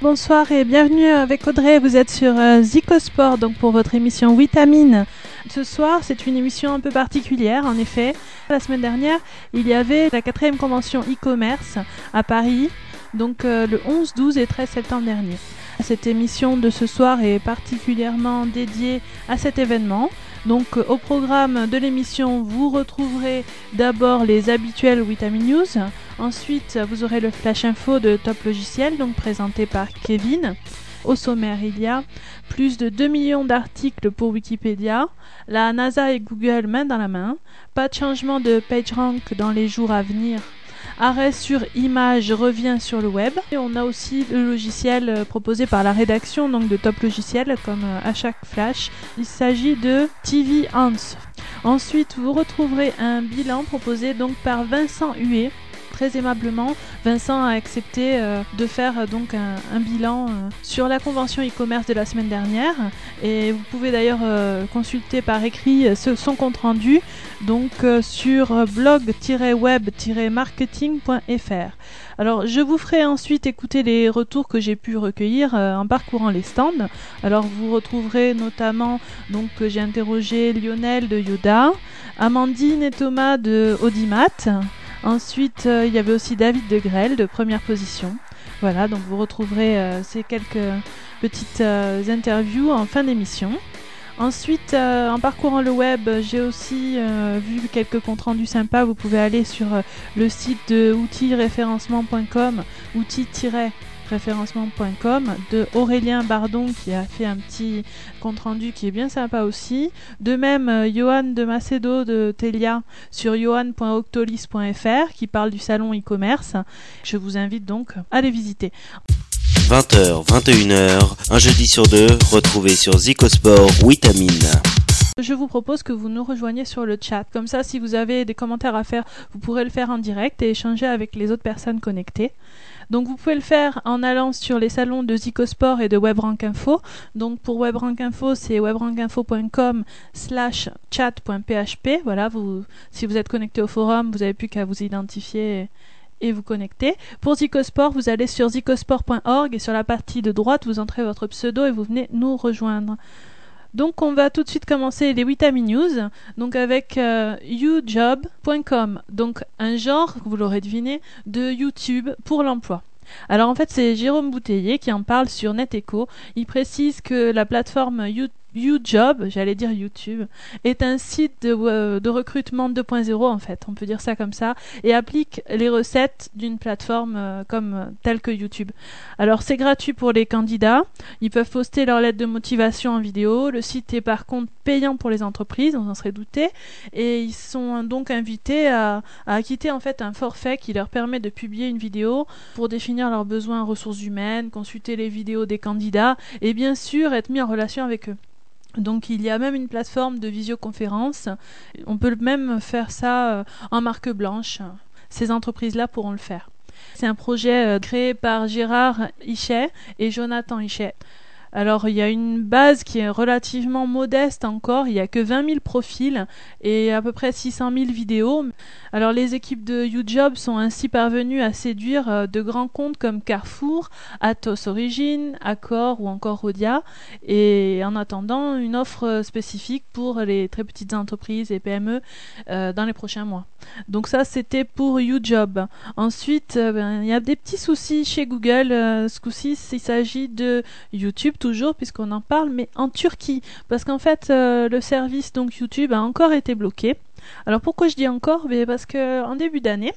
Bonsoir et bienvenue avec Audrey. Vous êtes sur euh, Zicosport donc pour votre émission Vitamine. Ce soir, c'est une émission un peu particulière en effet. La semaine dernière, il y avait la quatrième convention e-commerce à Paris, donc euh, le 11, 12 et 13 septembre dernier. Cette émission de ce soir est particulièrement dédiée à cet événement. Donc euh, au programme de l'émission, vous retrouverez d'abord les habituels Vitamin News. Ensuite, vous aurez le flash info de Top Logiciel, donc présenté par Kevin. Au sommaire, il y a plus de 2 millions d'articles pour Wikipédia, la NASA et Google main dans la main, pas de changement de PageRank dans les jours à venir Arrêt sur image revient sur le web. Et on a aussi le logiciel euh, proposé par la rédaction donc de Top Logiciel comme euh, à flash. Il s'agit de TV Hans. Ensuite, vous retrouverez un bilan proposé donc par Vincent Huet très aimablement, Vincent a accepté euh, de faire euh, donc un, bilan euh, sur la convention e-commerce de la semaine dernière. Et vous pouvez d'ailleurs consulter par écrit son compte rendu donc sur blog-web-marketing.fr. Alors je vous ferai ensuite écouter les retours que j'ai pu recueillir en parcourant les stands. Alors vous retrouverez notamment donc que j'ai interrogé Lionel de Yoda, Amandine et Thomas de Audimat, Ensuite, euh, il y avait aussi David de Grelle de première position. Voilà, donc vous retrouverez euh, ces quelques petites euh, interviews en fin d'émission. Ensuite, en parcourant le web, j'ai aussi vu quelques comptes rendus sympas. Vous pouvez aller sur le site de outils-référencement.com, outils référencement.com de Aurélien Bardon qui a fait un petit compte rendu qui est bien sympa aussi. De même, euh, Johan de Macedo de Telia sur johan.octolis.fr qui parle du salon e-commerce. Je vous invite donc à les visiter. 20h, 21h, un jeudi sur deux, retrouvez sur Zicosport Vitamine. Je vous propose que vous nous rejoigniez sur le chat. Comme ça, si vous avez des commentaires à faire, vous pourrez le faire en direct et échanger avec les autres personnes connectées. Donc vous pouvez le faire en allant sur les salons de Zicosport et de WebRankInfo. Donc pour WebRankInfo, c'est webrankinfo.com slash chat.php. Voilà, si vous êtes connecté au forum, vous n'avez plus qu'à vous identifier et vous connecter. Pour Zicosport, vous allez sur zicosport.org et sur la partie de droite, vous entrez votre pseudo et vous venez nous rejoindre. Donc on va tout de suite commencer les Vitamin News, donc avec euh, ujob.com, donc un genre, vous l'aurez deviné, de YouTube pour l'emploi. Alors en fait c'est Jérôme Bouteiller qui en parle sur NetEcho. Il précise que la plateforme YouTube YouJob, j'allais dire YouTube, est un site de, euh, recrutement 2.0 en fait, on peut dire ça comme ça, et applique les recettes d'une plateforme euh, comme euh, telle que YouTube. Alors c'est gratuit pour les candidats, ils peuvent poster leur lettre de motivation en vidéo, le site est par contre payant pour les entreprises, on en serait douté, et ils sont donc invités à, à acquitter en fait un forfait qui leur permet de publier une vidéo pour définir leurs besoins en ressources humaines, consulter les vidéos des candidats et bien sûr être mis en relation avec eux. Donc il y a même une plateforme de visioconférence. On peut même faire ça euh, en marque blanche. Ces entreprises-là pourront le faire. C'est un projet euh, créé par Gérard Hichet et Jonathan Hichet. Alors il y a une base qui est relativement modeste encore, il n'y a que 20 000 profils et à peu près 600 000 vidéos. Alors les équipes de YouJob sont ainsi parvenues à séduire euh, de grands comptes comme Carrefour, Atos Origin, Accor ou encore Rodia et en attendant une offre spécifique pour les très petites entreprises et PME euh, dans les prochains mois. Donc ça c'était pour YouJob. Ensuite euh, ben, il y a des petits soucis chez Google. ce coup-ci il s'agit de YouTube toujours puisqu'on en parle, mais en Turquie, parce qu'en fait euh, le service donc YouTube a encore été bloqué. Alors pourquoi je dis encore? Mais Parce que en début d'année,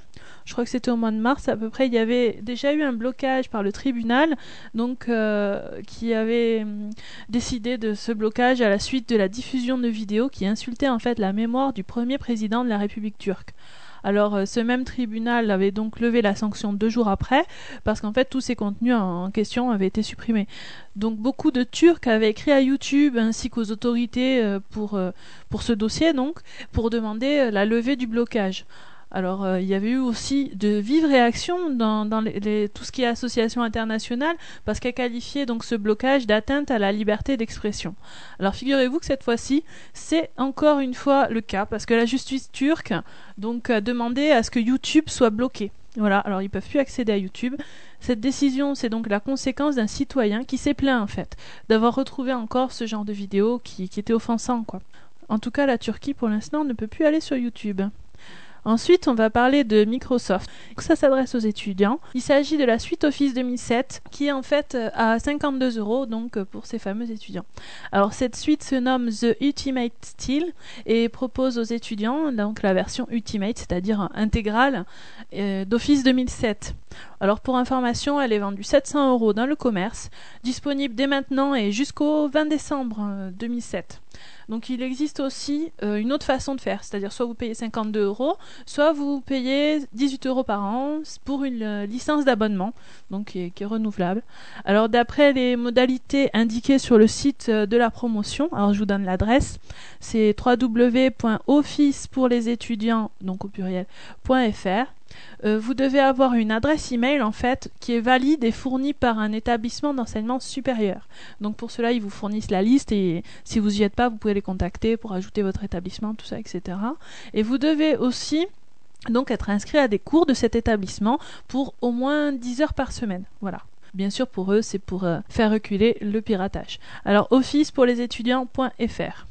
je crois que c'était au mois de mars à peu près, il y avait déjà eu un blocage par le tribunal, donc euh, qui avait hum, décidé de ce blocage à la suite de la diffusion de vidéos qui insultaient en fait la mémoire du premier président de la République turque. Alors euh, ce même tribunal avait donc levé la sanction deux jours après parce qu'en fait tous ces contenus en question avaient été supprimés. Donc beaucoup de Turcs avaient écrit à YouTube ainsi qu'aux autorités euh, euh, pour ce dossier donc pour demander la levée du blocage. Alors, euh, il y avait eu aussi de vives réactions dans, tout ce qui est association internationale, parce qu'elle qualifiait donc ce blocage d'atteinte à la liberté d'expression. Alors, figurez-vous que cette fois-ci, c'est encore une fois le cas, parce que la justice turque donc a demandé à ce que YouTube soit bloqué. Voilà, alors ils peuvent plus accéder à YouTube. Cette décision, c'est donc la conséquence d'un citoyen qui s'est plaint en fait d'avoir retrouvé encore ce genre de vidéo qui, qui était offensant quoi. En tout cas, la Turquie pour l'instant ne peut plus aller sur YouTube. Ensuite, on va parler de Microsoft. Ça s'adresse aux étudiants. Il s'agit de la suite Office 2007 qui est en fait euh, à 52 euros donc euh, pour ces fameux étudiants. Alors cette suite se nomme The Ultimate Style et propose aux étudiants donc la version Ultimate, c'est-à-dire intégrale euh, d'Office 2007. Alors pour information, elle est vendue 700 euros dans le commerce, disponible dès maintenant et jusqu'au 20 décembre 2007. Donc il existe aussi euh, une autre façon de faire, c'est-à-dire soit vous payez 52 euros, soit vous payez 18 euros par an pour une euh, licence d'abonnement, donc qui est, renouvelable. Alors d'après les modalités indiquées sur le site euh, de la promotion, alors je vous donne l'adresse, c'est www.office pour les étudiants, donc au pluriel.fr. Euh, vous devez avoir une adresse email en fait qui est valide et fournie par un établissement d'enseignement supérieur. Donc pour cela, ils vous fournissent la liste et si vous y êtes pas, vous pouvez les contacter pour ajouter votre établissement, tout ça, etc. Et vous devez aussi donc être inscrit à des cours de cet établissement pour au moins 10 heures par semaine. Voilà. Bien sûr, pour eux, c'est pour euh, faire reculer le piratage. Alors, office pour les étudiants.fr.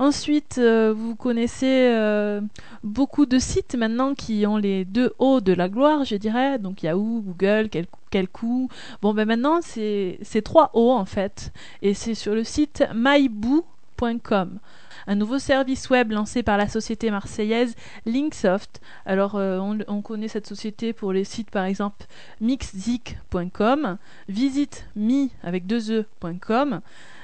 Ensuite, euh, vous connaissez euh, beaucoup de sites maintenant qui ont les deux hauts de la gloire, je dirais. Donc Yahoo, Google, quel, quel coup. Bon, ben maintenant, c'est trois hauts en fait. Et c'est sur le site myboo.com un nouveau service web lancé par la société marseillaise Linksoft. Alors euh, on, on, connaît cette société pour les sites par exemple mixzik.com, visiteme avec deux e.com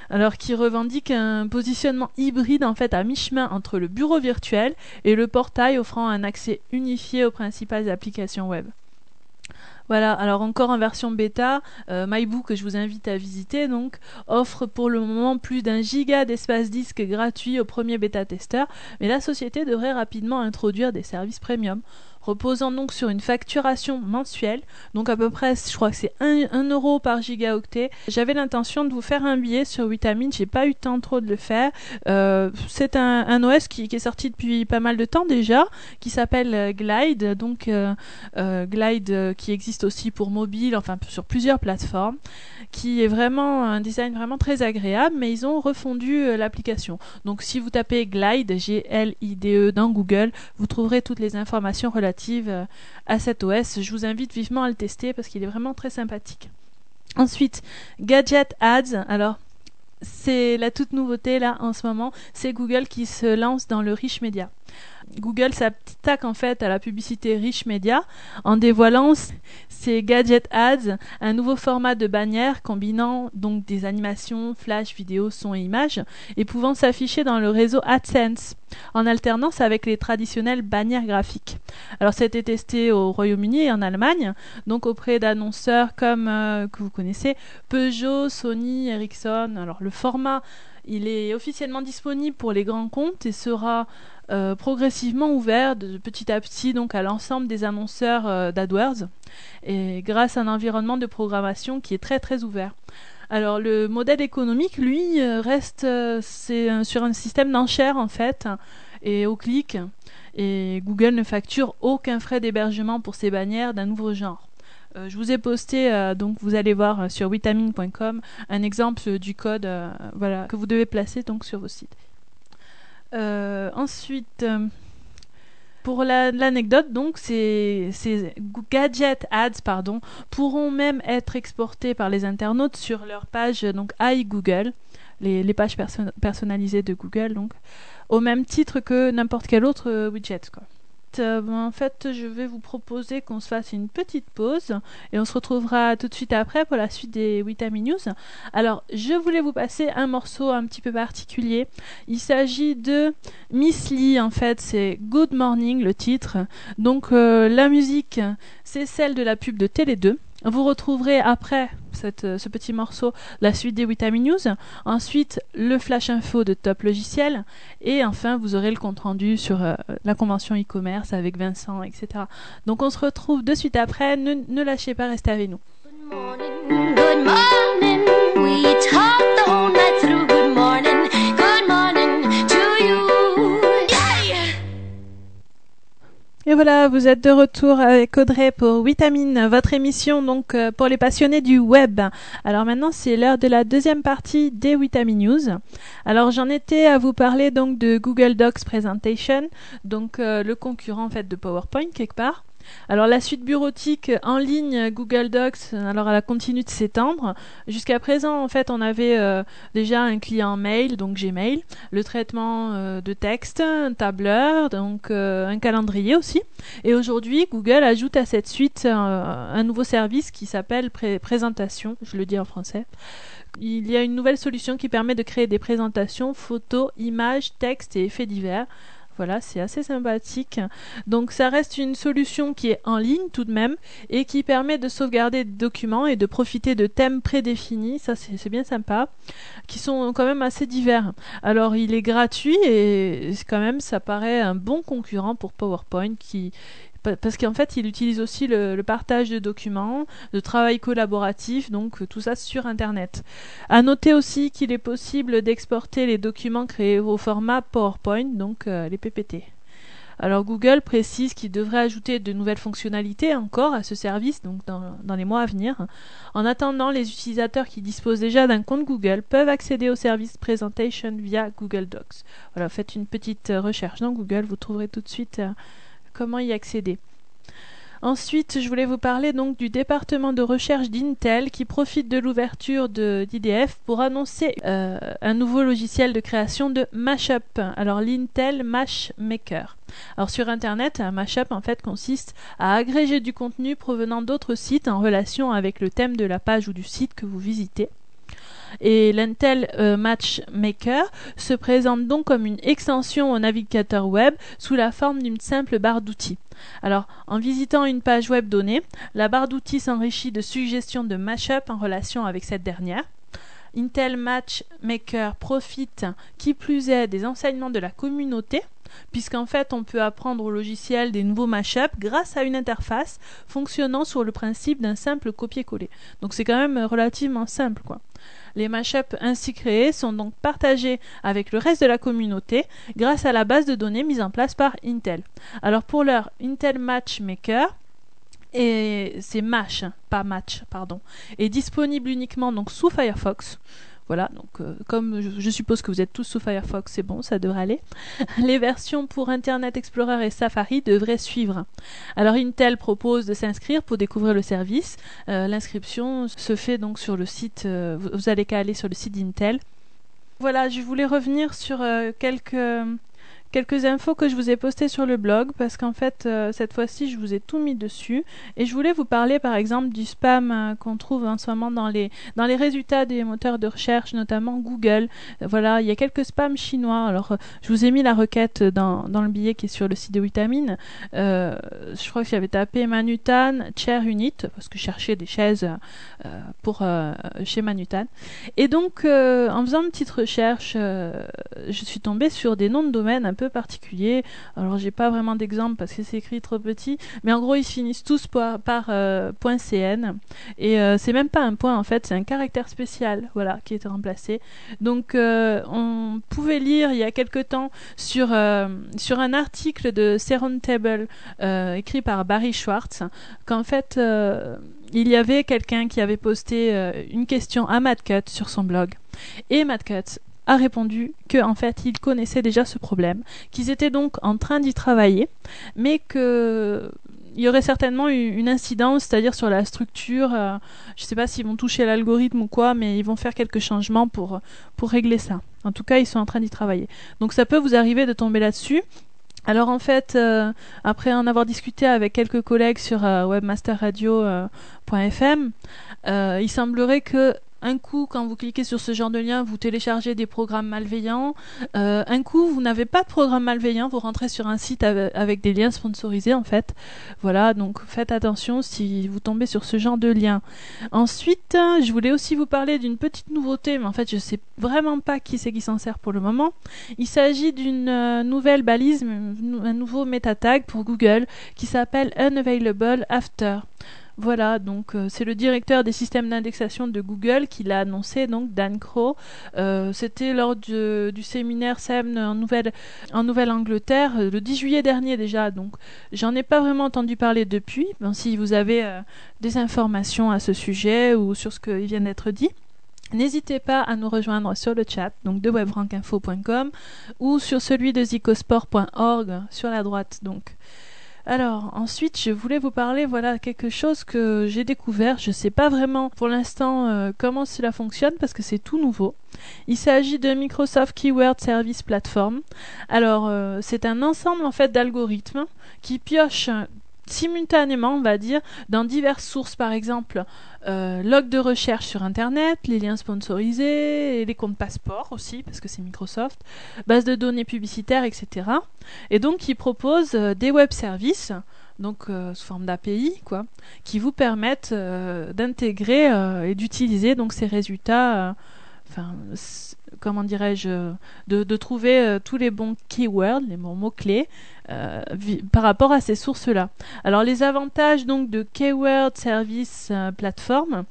alors qui revendique un positionnement hybride en fait à mi-chemin entre le bureau virtuel et le portail offrant un accès unifié aux principales applications web. Voilà, alors encore en version bêta, euh, que je vous invite à visiter donc offre pour le moment plus d'un giga d'espace disque gratuit au premier bêta testeur, mais la société devrait rapidement introduire des services premium reposant donc sur une facturation mensuelle, donc à peu près, je crois que c'est 1, euro par gigaoctet. J'avais l'intention de vous faire un billet sur Vitamine, j'ai pas eu le temps trop de le faire. Euh, c'est un, OS qui, est sorti depuis pas mal de temps déjà, qui s'appelle euh, Glide, donc euh, Glide qui existe aussi pour mobile, enfin sur plusieurs plateformes, qui est vraiment un design vraiment très agréable, mais ils ont refondu l'application. Donc si vous tapez Glide, G-L-I-D-E dans Google, vous trouverez toutes les informations relatives euh, à cet OS. Je vous invite vivement à le tester parce qu'il est vraiment très sympathique. Ensuite, Gadget Ads. Alors, c'est la toute nouveauté là en ce moment. C'est Google qui se lance dans le Rich Media. Google s'attaque en fait à la publicité riche média en dévoilant ses Gadget Ads, un nouveau format de bannière combinant donc des animations, flash, vidéo, son et images et pouvant s'afficher dans le réseau AdSense en alternance avec les traditionnelles bannières graphiques. Alors ça a testé au Royaume-Uni et en Allemagne, donc auprès d'annonceurs comme euh, que vous connaissez Peugeot, Sony, Ericsson. Alors le format il est officiellement disponible pour les grands comptes et sera euh, progressivement ouvert petit à petit donc à l'ensemble des annonceurs euh, d'AdWords et grâce à un environnement de programmation qui est très très ouvert. Alors le modèle économique, lui, euh, reste c'est sur un système d'enchères en fait et au clic et Google ne facture aucun frais d'hébergement pour ces bannières d'un nouveau genre. je vous ai posté, donc vous allez voir sur vitamine.com un exemple du code voilà, que vous devez placer donc sur vos sites. Euh, ensuite, euh, pour l'anecdote, donc, ces, gadget ads pardon, pourront même être exportés par les internautes sur leur page donc iGoogle, les, les pages personnalisées de Google, donc, au même titre que n'importe quel autre euh, widget. Quoi. Euh, en fait, je vais vous proposer qu'on se fasse une petite pause et on se retrouvera tout de suite après pour la suite des Vitamin News. Alors, je voulais vous passer un morceau un petit peu particulier. Il s'agit de Miss Lee, en fait, c'est Good Morning le titre. Donc, euh, la musique, c'est celle de la pub de Télé 2. Vous retrouverez après euh, ce petit morceau la suite des Vitamin News, ensuite le flash info de Top Logiciel, et enfin vous aurez le compte rendu sur euh, la convention e-commerce avec Vincent, etc. Donc on se retrouve de suite après, ne, lâchez pas, restez avec nous. Voilà, vous êtes de retour avec Audrey pour Vitamine, votre émission donc euh, pour les passionnés du web. Alors maintenant, c'est l'heure de la deuxième partie des Vitamine News. Alors j'en étais à vous parler donc de Google Docs Presentation, donc euh, le concurrent en fait de PowerPoint quelque part. Alors la suite bureautique en ligne Google Docs, alors elle a continué de s'étendre. Jusqu'à présent, en fait, on avait euh, déjà un client mail, donc Gmail, le traitement euh, de texte, un tableur, donc euh, un calendrier aussi. Et aujourd'hui, Google ajoute à cette suite un nouveau service qui s'appelle présentation, je le dis en français. Il y a une nouvelle solution qui permet de créer des présentations, photos, images, textes et effets divers. Voilà, c'est assez sympathique. Donc ça reste une solution qui est en ligne tout de même et qui permet de sauvegarder des documents et de profiter de thèmes prédéfinis, ça c'est bien sympa, qui sont quand même assez divers. Alors il est gratuit et quand même ça paraît un bon concurrent pour PowerPoint qui parce qu'en fait, il utilise aussi le, partage de documents, le travail collaboratif, donc euh, tout ça sur Internet. À noter aussi qu'il est possible d'exporter les documents créés au format PowerPoint, donc euh, les PPT. Alors Google précise qu'il devrait ajouter de nouvelles fonctionnalités encore à ce service donc dans, les mois à venir. En attendant, les utilisateurs qui disposent déjà d'un compte Google peuvent accéder au service Presentation via Google Docs. Voilà, faites une petite euh, recherche dans Google, vous trouverez tout de suite comment y accéder. Ensuite, je voulais vous parler donc du département de recherche d'Intel qui profite de l'ouverture d'IDF pour annoncer euh, un nouveau logiciel de création de mashup. Alors l'Intel Mash Maker. Alors sur internet, un mashup en fait consiste à agréger du contenu provenant d'autres sites en relation avec le thème de la page ou du site que vous visitez. Et l'Intel euh, Matchmaker se présente donc comme une extension au navigateur web sous la forme d'une simple barre d'outils. Alors, en visitant une page web donnée, la barre d'outils s'enrichit de suggestions de mashup en relation avec cette dernière. Intel Matchmaker profite, qui plus est, des enseignements de la communauté, puisqu'en fait on peut apprendre au logiciel des nouveaux mashups grâce à une interface fonctionnant sur le principe d'un simple copier-coller. Donc c'est quand même relativement simple quoi. Les mashups ainsi créés sont donc partagés avec le reste de la communauté grâce à la base de données mise en place par Intel. Alors pour leur Intel Matchmaker, et c'est Match, pas Match, pardon, est disponible uniquement donc sous Firefox. Voilà, donc euh, comme je, suppose que vous êtes tous sous Firefox, c'est bon, ça devrait aller. Les versions pour Internet Explorer et Safari devraient suivre. Alors Intel propose de s'inscrire pour découvrir le service. Euh, l'inscription se fait donc sur le site, euh, vous allez qu'à aller sur le site d'Intel. Voilà, je voulais revenir sur quelques quelques infos que je vous ai postées sur le blog parce qu'en fait euh, cette fois-ci je vous ai tout mis dessus. Et je voulais vous parler par exemple du spam euh, qu'on trouve en ce moment dans les dans les résultats des moteurs de recherche notamment Google. Voilà il y a quelques spams chinois. Alors euh, je vous ai mis la requête dans, dans le billet qui est sur le site de Vitamine je crois que j'avais tapé Manutan chair unit parce que je cherchais des chaises pour chez Manutan. Et donc en faisant une petite recherche je suis tombée sur des noms de domaine un peu particulier. Alors j'ai pas vraiment d'exemple parce que c'est écrit trop petit, mais en gros ils finissent tous par, euh, .cn et euh, c'est même pas un point en fait, c'est un caractère spécial, voilà, qui est remplacé. Donc euh, on pouvait lire il y a quelque temps sur sur un article de Seron Table écrit par Barry Schwartz qu'en fait il y avait quelqu'un qui avait posté une question à Matt Cut sur son blog. Et Matt Cut a répondu que en fait ils connaissaient déjà ce problème, qu'ils étaient donc en train d'y travailler, mais que il y aurait certainement une incidence, c'est-à-dire sur la structure. Euh, je ne sais pas s'ils vont toucher l'algorithme ou quoi, mais ils vont faire quelques changements pour, pour régler ça. En tout cas, ils sont en train d'y travailler. Donc ça peut vous arriver de tomber là-dessus. Alors en fait, euh, après en avoir discuté avec quelques collègues sur euh, webmasterradio.fm, il semblerait que un coup, quand vous cliquez sur ce genre de lien, vous téléchargez des programmes malveillants. Euh, un coup, vous n'avez pas de programme malveillant, vous rentrez sur un site avec des liens sponsorisés en fait. Voilà, donc faites attention si vous tombez sur ce genre de lien. Ensuite, je voulais aussi vous parler d'une petite nouveauté, mais en fait, je sais vraiment pas qui c'est qui s'en sert pour le moment. Il s'agit d'une euh, nouvelle balise, un nouveau meta tag pour Google qui s'appelle Unavailable After. Voilà, donc euh, c'est le directeur des systèmes d'indexation de Google qui l'a annoncé, donc Dan Crow. Euh, c'était lors du, séminaire SEM en Nouvelle, en Nouvelle-Angleterre euh, le 10 juillet dernier déjà, donc j'en ai pas vraiment entendu parler depuis. si vous avez des informations à ce sujet ou sur ce qui vient d'être dit. N'hésitez pas à nous rejoindre sur le chat donc de webrankinfo.com ou sur celui de zicosport.org sur la droite donc. Alors ensuite, je voulais vous parler voilà quelque chose que j'ai découvert. Je ne sais pas vraiment pour l'instant euh, comment cela fonctionne parce que c'est tout nouveau. Il s'agit de Microsoft Keyword Service Platform. Alors euh, c'est un ensemble en fait d'algorithmes qui piochent simultanément, on va dire, dans diverses sources, par exemple, euh, log de recherche sur Internet, les liens sponsorisés, les comptes passeport aussi, parce que c'est Microsoft, base de données publicitaires, etc. Et donc, qui propose euh, des web services, donc euh, sous forme d'API, quoi, qui vous permettent d'intégrer et d'utiliser donc ces résultats comment dirais-je, de, trouver euh, tous les bons keywords, les bons mots-clés, euh, par rapport à ces sources-là. Alors les avantages donc de Keyword Service euh, Platform,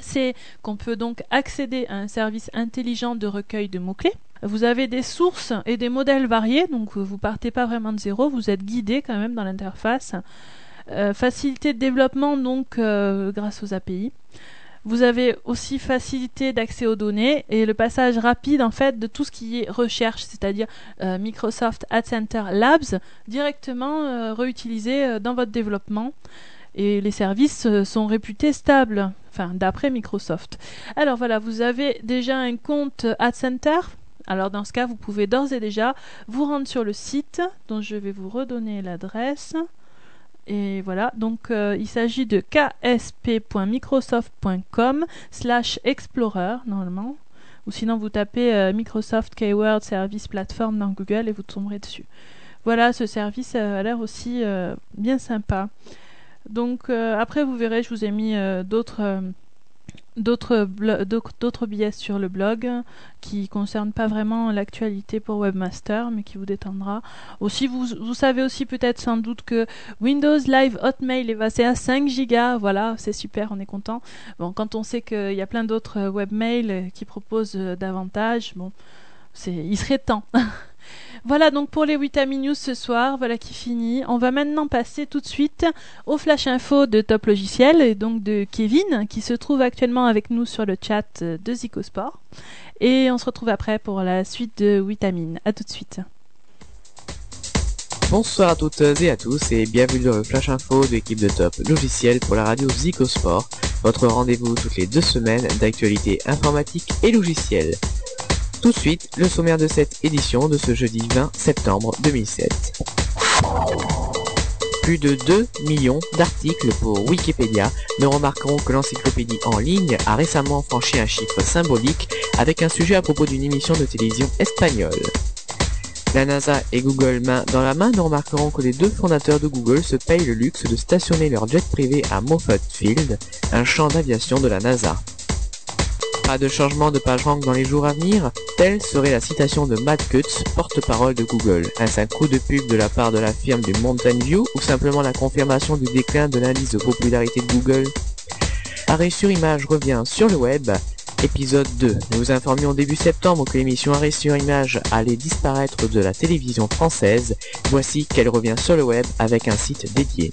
c'est qu'on peut donc accéder à un service intelligent de recueil de mots-clés. Vous avez des sources et des modèles variés, donc vous partez pas vraiment de zéro, vous êtes guidé quand même dans l'interface. facilité de développement donc grâce aux API. Vous avez aussi facilité d'accès aux données et le passage rapide en fait de tout ce qui est recherche, c'est-à-dire euh, Microsoft Ad Center Labs directement euh, réutilisé euh, dans votre développement. Et les services sont réputés stables, enfin d'après Microsoft. Alors voilà, vous avez déjà un compte Ad Center. Alors dans ce cas, vous pouvez d'ores et déjà vous rendre sur le site dont je vais vous redonner l'adresse. Et voilà, donc euh, il s'agit de ksp.microsoft.com slash explorer normalement. Ou sinon vous tapez euh, Microsoft Keyword Service Platform dans Google et vous tomberez dessus. Voilà, ce service a l'air aussi euh, bien sympa. Donc après vous verrez, je vous ai mis d'autres d'autres d'autres billets sur le blog qui concernent pas vraiment l'actualité pour Webmaster mais qui vous détendra. Aussi vous, vous savez aussi peut-être sans doute que Windows Live Hotmail est passé à 5 gigas, voilà, c'est super, on est content. Bon, quand on sait qu'il y a plein d'autres webmails qui proposent davantage, bon, c'est il serait temps. Voilà donc pour les Witami News ce soir, voilà qui finit. On va maintenant passer tout de suite au flash info de Top Logiciel et donc de Kevin qui se trouve actuellement avec nous sur le chat de Zicosport. Et on se retrouve après pour la suite de Witamine. A tout de suite. Bonsoir à toutes et à tous et bienvenue dans le Flash Info de l'équipe de Top Logiciel pour la radio Zicosport, votre rendez-vous toutes les deux semaines d'actualité informatique et logicielle. Tout de suite, le sommaire de cette édition de ce jeudi 20 septembre 2007. Plus de 2 millions d'articles pour Wikipédia. Nous remarquerons que l'encyclopédie en ligne a récemment franchi un chiffre symbolique avec un sujet à propos d'une émission de télévision espagnole. La NASA et Google main dans la main, nous remarquerons que les deux fondateurs de Google se payent le luxe de stationner leur jet privé à Moffett Field, un champ d'aviation de la NASA. Pas de changement de page rank dans les jours à venir Telle serait la citation de Matt Cutts, porte-parole de Google. Est-ce coup de pub de la part de la firme du Mountain View ou simplement la confirmation du déclin de l'indice de popularité de Google? Arrêt sur image revient sur le web. Épisode 2. Nous vous informions début septembre que l'émission Arrêt sur image allait disparaître de la télévision française. Voici qu'elle revient sur le web avec un site dédié.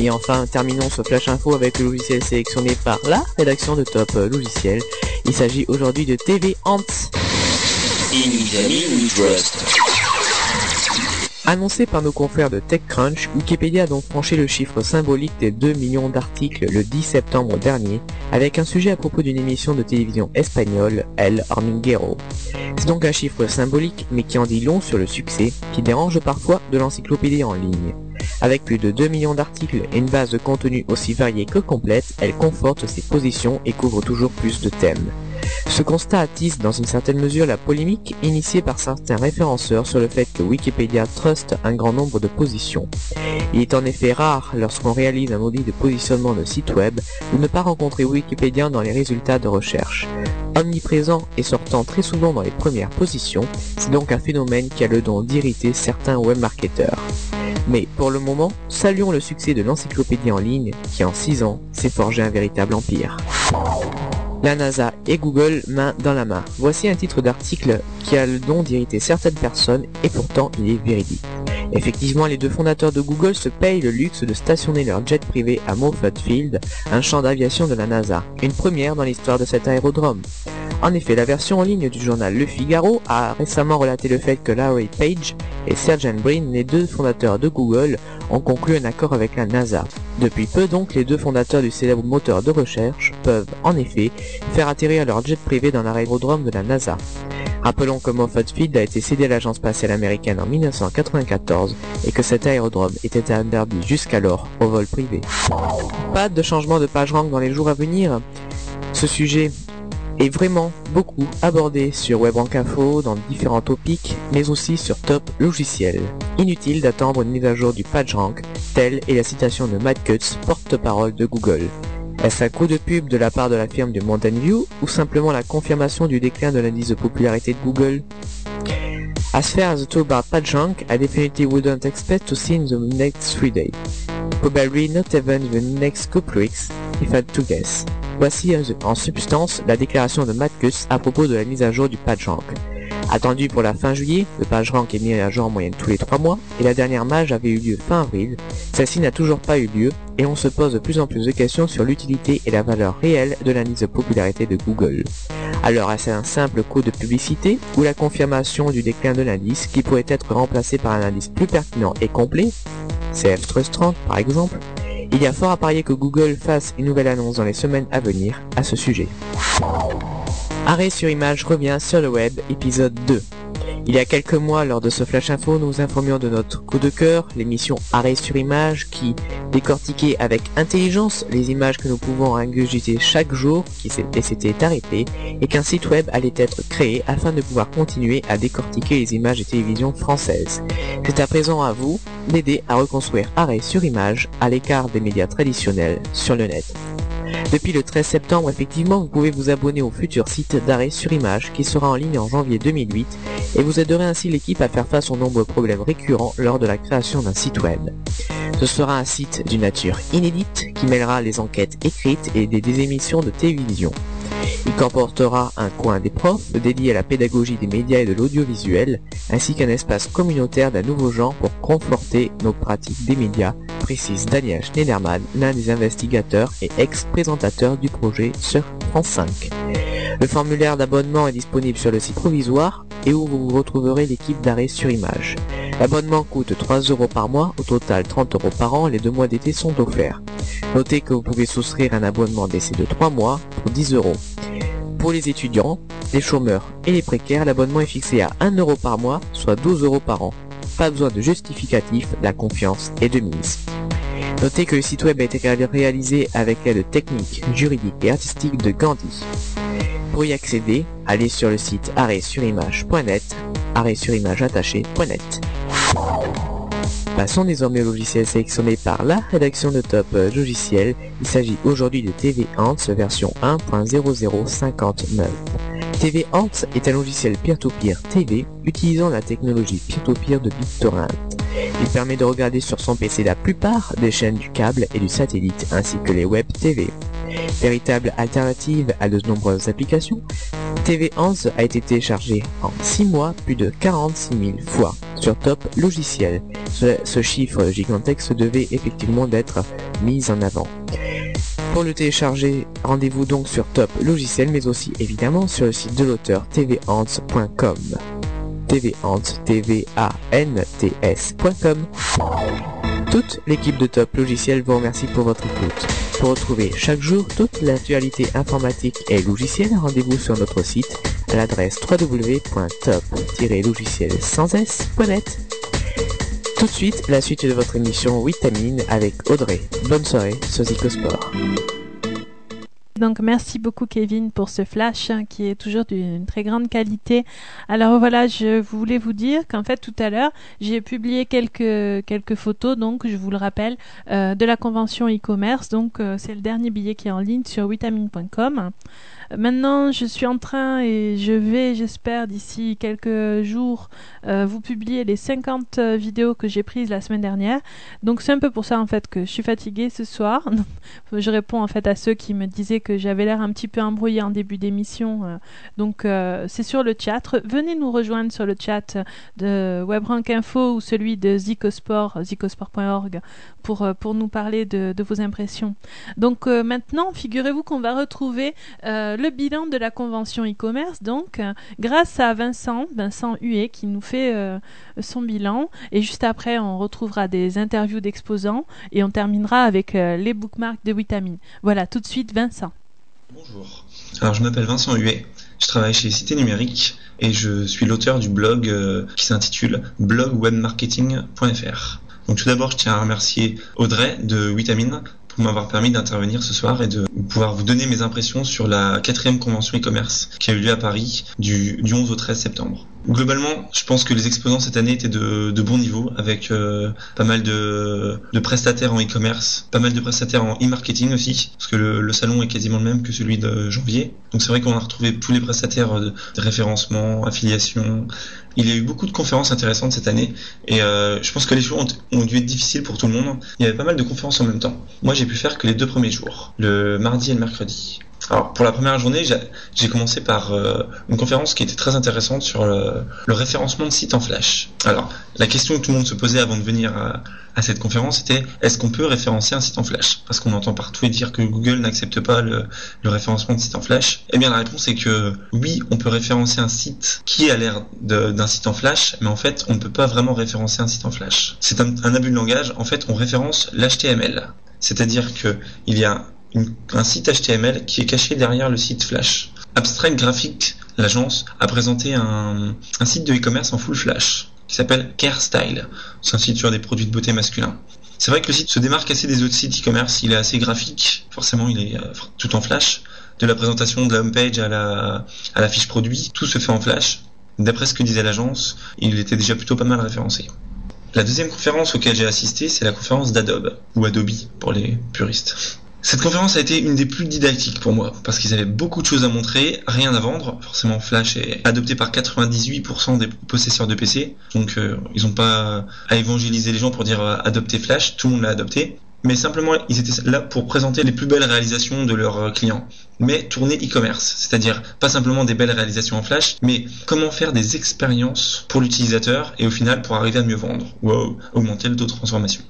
Et enfin, terminons ce flash info avec le logiciel sélectionné par la rédaction de Top Logiciel. Il s'agit aujourd'hui de TV Ant. Annoncé par nos confrères de TechCrunch, Wikipédia a donc franchi le chiffre symbolique des 2 millions d'articles le 10 septembre dernier, avec un sujet à propos d'une émission de télévision espagnole, El Hormiguero. C'est donc un chiffre symbolique, mais qui en dit long sur le succès, qui dérange parfois de l'encyclopédie en ligne. Avec plus de 2 millions d'articles et une base de contenu aussi variée que complète, elle conforte ses positions et couvre toujours plus de thèmes. Ce constat attise dans une certaine mesure la polémique initiée par certains référenceurs sur le fait que Wikipédia truste un grand nombre de positions. Il est en effet rare, lorsqu'on réalise un audit de positionnement de site web, de ne pas rencontrer Wikipédia dans les résultats de recherche. Omniprésent et sortant très souvent dans les premières positions, c'est donc un phénomène qui a le don d'irriter certains webmarketeurs. Mais pour le moment, saluons le succès de l'encyclopédie en ligne qui en 6 ans s'est forgé un véritable empire. La NASA et Google main dans la main. Voici un titre d'article qui a le don d'irriter certaines personnes et pourtant il est véridique. Effectivement, les deux fondateurs de Google se payent le luxe de stationner leur jet privé à Moffett Field, un champ d'aviation de la NASA, une première dans l'histoire de cet aérodrome. En effet, la version en ligne du journal Le Figaro a récemment relaté le fait que Larry Page et Sergey Brin, les deux fondateurs de Google, ont conclu un accord avec la NASA. Depuis peu donc, les deux fondateurs du célèbre moteur de recherche peuvent, en effet, faire atterrir leur jet privé dans l'aérodrome de la NASA. Rappelons que Moffett Field a été cédé à l'agence spatiale américaine en 1994 et que cet aérodrome était interdit jusqu'alors au vol privé. Pas de changement de page rank dans les jours à venir. Ce sujet est vraiment beaucoup abordé sur WebRankInfo dans différents topics, mais aussi sur Top Logiciel. Inutile d'attendre une mise à jour du PageRank, telle est la citation de Matt Cutts, porte-parole de Google. Est-ce un coup de pub de la part de la firme de Mountain View ou simplement la confirmation du déclin de l'indice de popularité de Google? As far as the toolbar PageRank, I definitely wouldn't expect to see in the next three days. Probably not even the next couple weeks, if I had to guess. Voici en substance la déclaration de Matkus à propos de la mise à jour du PageRank. Attendu pour la fin juillet, le PageRank est mis à jour en moyenne tous les 3 mois, et la dernière mage avait eu lieu fin avril. Celle-ci n'a toujours pas eu lieu, et on se pose de plus en plus de questions sur l'utilité et la valeur réelle de l'indice de popularité de Google. Alors est-ce un simple coup de publicité, ou la confirmation du déclin de l'indice qui pourrait être remplacé par un indice plus pertinent et complet? CF Trust 30 par exemple il y a fort à parier que Google fasse une nouvelle annonce dans les semaines à venir à ce sujet. Arrêt sur image revient sur le web, épisode 2. Il y a quelques mois, lors de ce Flash Info, nous informions de notre coup de cœur, l'émission Arrêt sur image, qui décortiquait avec intelligence les images que nous pouvons ingurgiter chaque jour, qui s'était arrêté, et qu'un site web allait être créé afin de pouvoir continuer à décortiquer les images de télévision françaises. C'est à présent à vous d'aider à reconstruire Arrêt sur image à l'écart des médias traditionnels sur le net. Depuis le 13 septembre, effectivement, vous pouvez vous abonner au futur site d'arrêt sur image qui sera en ligne en janvier 2008 et vous aiderez ainsi l'équipe à faire face aux nombreux problèmes récurrents lors de la création d'un site web. Ce sera un site d'une nature inédite qui mêlera les enquêtes écrites et des, émissions de télévision. Il comportera un coin des profs dédié à la pédagogie des médias et de l'audiovisuel, ainsi qu'un espace communautaire d'un nouveau genre pour conforter nos pratiques des médias, précise Daniel Schneiderman, l'un des investigateurs et ex-présentateurs du projet sur France 5. Le formulaire d'abonnement est disponible sur le site provisoire et où vous retrouverez l'équipe d'arrêt sur image. L'abonnement coûte 3 euros par mois, au total 30 euros par an, les deux mois d'été sont offerts. Notez que vous pouvez souscrire un abonnement d'essai de 3 mois pour 10 euros. Pour les étudiants, les chômeurs et les précaires, l'abonnement est fixé à 1 euro par mois, soit 12 euros par an. Pas besoin de justificatif, la confiance est de mise. Notez que le site web a été réalisé avec l'aide technique, juridique et artistique de Gandhi. Pour y accéder, allez sur le site arrêtsurimage.net, arrêtsurimageattaché.net. Passons désormais au logiciel sélectionné par la rédaction de Top Logiciel. Il s'agit aujourd'hui de TV Ants version 1.0059. TV Ants est un logiciel peer-to-peer TV utilisant la technologie peer-to-peer de BitTorrent. Il permet de regarder sur son PC la plupart des chaînes du câble et du satellite ainsi que les web TV. Véritable alternative à de nombreuses applications, TV11 a été téléchargé en 6 mois plus de 46 000 fois sur Top Logiciel. Ce, chiffre gigantesque devait effectivement d'être mis en avant. Pour le télécharger, rendez-vous donc sur Top Logiciel, mais aussi évidemment sur le site de l'auteur tvants.com. tvants, t. Toute l'équipe de Top Logiciel vous remercie pour votre écoute. Pour retrouver chaque jour toute l'actualité informatique et logicielle, rendez-vous sur notre site à l'adresse www.top-logiciel sans s.net. Tout de suite, la suite de votre émission Vitamine avec Audrey. Bonne soirée sur Zicosport. Donc merci beaucoup Kevin pour ce flash hein, qui est toujours d'une très grande qualité. Alors voilà, je voulais vous dire qu'en fait tout à l'heure j'ai publié quelques quelques photos donc je vous le rappelle euh, de la convention e-commerce donc euh, c'est le dernier billet qui est en ligne sur vitamine.com. Maintenant, je suis en train et je vais, j'espère, d'ici quelques jours, euh, vous publier les 50 euh, vidéos que j'ai prises la semaine dernière. Donc c'est un peu pour ça en fait que je suis fatiguée ce soir. je réponds en fait à ceux qui me disaient que j'avais l'air un petit peu embrouillée en début d'émission. Euh. donc c'est sur le chat. Venez nous rejoindre sur le chat de WebRank Info ou celui de Zicosport, zicosport.org pour, pour nous parler de, vos impressions. Donc maintenant, figurez-vous qu'on va retrouver le bilan de la convention e-commerce, donc, euh, grâce à Vincent, Vincent Huet, qui nous fait euh, son bilan. Et juste après, on retrouvera des interviews d'exposants et on terminera avec euh, les bookmarks de Vitamine. Voilà, tout de suite, Vincent. Bonjour. Alors, je m'appelle Vincent Huet. Je travaille chez Cité Numérique et je suis l'auteur du blog qui s'intitule blogwebmarketing.fr. Donc tout d'abord, je tiens à remercier Audrey de Vitamine m'avoir permis d'intervenir ce soir et de pouvoir vous donner mes impressions sur la quatrième convention e-commerce qui a eu lieu à Paris du, 11 au 13 septembre. Globalement, je pense que les exposants cette année étaient de, de bon niveau avec euh, pas mal de, de prestataires en e-commerce, pas mal de prestataires en e-marketing aussi, parce que le, salon est quasiment le même que celui de janvier. Donc c'est vrai qu'on a retrouvé tous les prestataires de référencement, affiliation, il y a eu beaucoup de conférences intéressantes cette année et euh, je pense que les jours ont, dû être difficiles pour tout le monde. Il y avait pas mal de conférences en même temps. Moi, j'ai pu faire que les deux premiers jours, le mardi et le mercredi. Alors pour la première journée, j'ai commencé par euh, une conférence qui était très intéressante sur le, référencement de sites en Flash. Alors la question que tout le monde se posait avant de venir à, cette conférence était est-ce qu'on peut référencer un site en Flash? Parce qu'on entend partout dire que Google n'accepte pas le, référencement de sites en Flash. Eh bien la réponse est que oui, on peut référencer un site qui a l'air d'un site en Flash, mais en fait on ne peut pas vraiment référencer un site en Flash. C'est un, un abus de langage. En fait, on référence l'HTML. C'est-à-dire que il y a un site HTML qui est caché derrière le site Flash. Abstract Graphics, l'agence, a présenté un, site de e-commerce en full Flash qui s'appelle Care Style. C'est un site sur des produits de beauté masculins. C'est vrai que le site se démarque assez des autres sites e-commerce. Il est assez graphique. Forcément, il est euh, tout en Flash. De la présentation de la homepage à la, à la fiche produit, tout se fait en Flash. D'après ce que disait l'agence, il était déjà plutôt pas mal référencé. La deuxième conférence auquel j'ai assisté, c'est la conférence d'Adobe, ou Adobe pour les puristes. Cette conférence a été une des plus didactiques pour moi, parce qu'ils avaient beaucoup de choses à montrer, rien à vendre. Forcément, Flash est adopté par 98% des possesseurs de PC, donc euh, ils n'ont pas à évangéliser les gens pour dire euh, adopter Flash, tout le monde l'a adopté. Mais simplement, ils étaient là pour présenter les plus belles réalisations de leurs euh, clients. Mais tourner e-commerce, c'est-à-dire pas simplement des belles réalisations en Flash, mais comment faire des expériences pour l'utilisateur et au final pour arriver à mieux vendre ou augmenter le taux de transformation.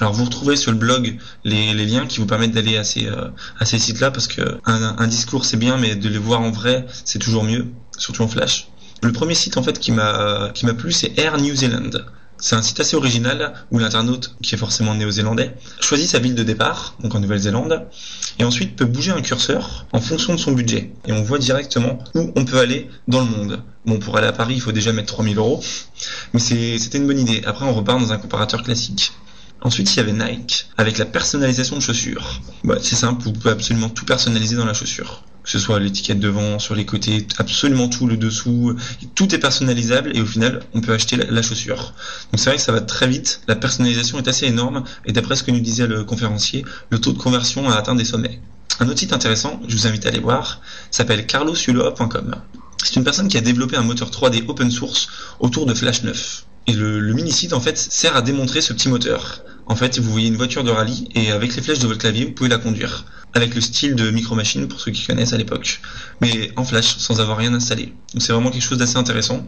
Alors vous retrouvez sur le blog les, liens qui vous permettent d'aller à ces, euh, sites-là parce que un, discours c'est bien mais de les voir en vrai c'est toujours mieux, surtout en flash. Le premier site en fait qui m'a qui m'a plu c'est Air New Zealand. C'est un site assez original où l'internaute, qui est forcément néo-zélandais, choisit sa ville de départ, donc en Nouvelle-Zélande, et ensuite peut bouger un curseur en fonction de son budget. Et on voit directement où on peut aller dans le monde. Bon, pour aller à Paris, il faut déjà mettre 3000 euros, mais c'était une bonne idée. Après, on repart dans un comparateur classique. Ensuite, il y avait Nike, avec la personnalisation de chaussures. Bah, c'est simple, vous pouvez absolument tout personnaliser dans la chaussure. Que ce soit l'étiquette devant, sur les côtés, absolument tout, le dessous, tout est personnalisable et au final, on peut acheter la, chaussure. Donc c'est vrai que ça va très vite, la personnalisation est assez énorme et d'après ce que nous disait le conférencier, le taux de conversion a atteint des sommets. Un autre site intéressant, je vous invite à aller voir, s'appelle carlosuloa.com. C'est une personne qui a développé un moteur 3D open source autour de Flash 9. Et le, le mini-site en fait sert à démontrer ce petit moteur. En fait, vous voyez une voiture de rallye et avec les flèches de votre clavier, vous pouvez la conduire. Avec le style de Micro Machine pour ceux qui connaissent à l'époque. Mais en flash, sans avoir rien installé. Donc c'est vraiment quelque chose d'assez intéressant.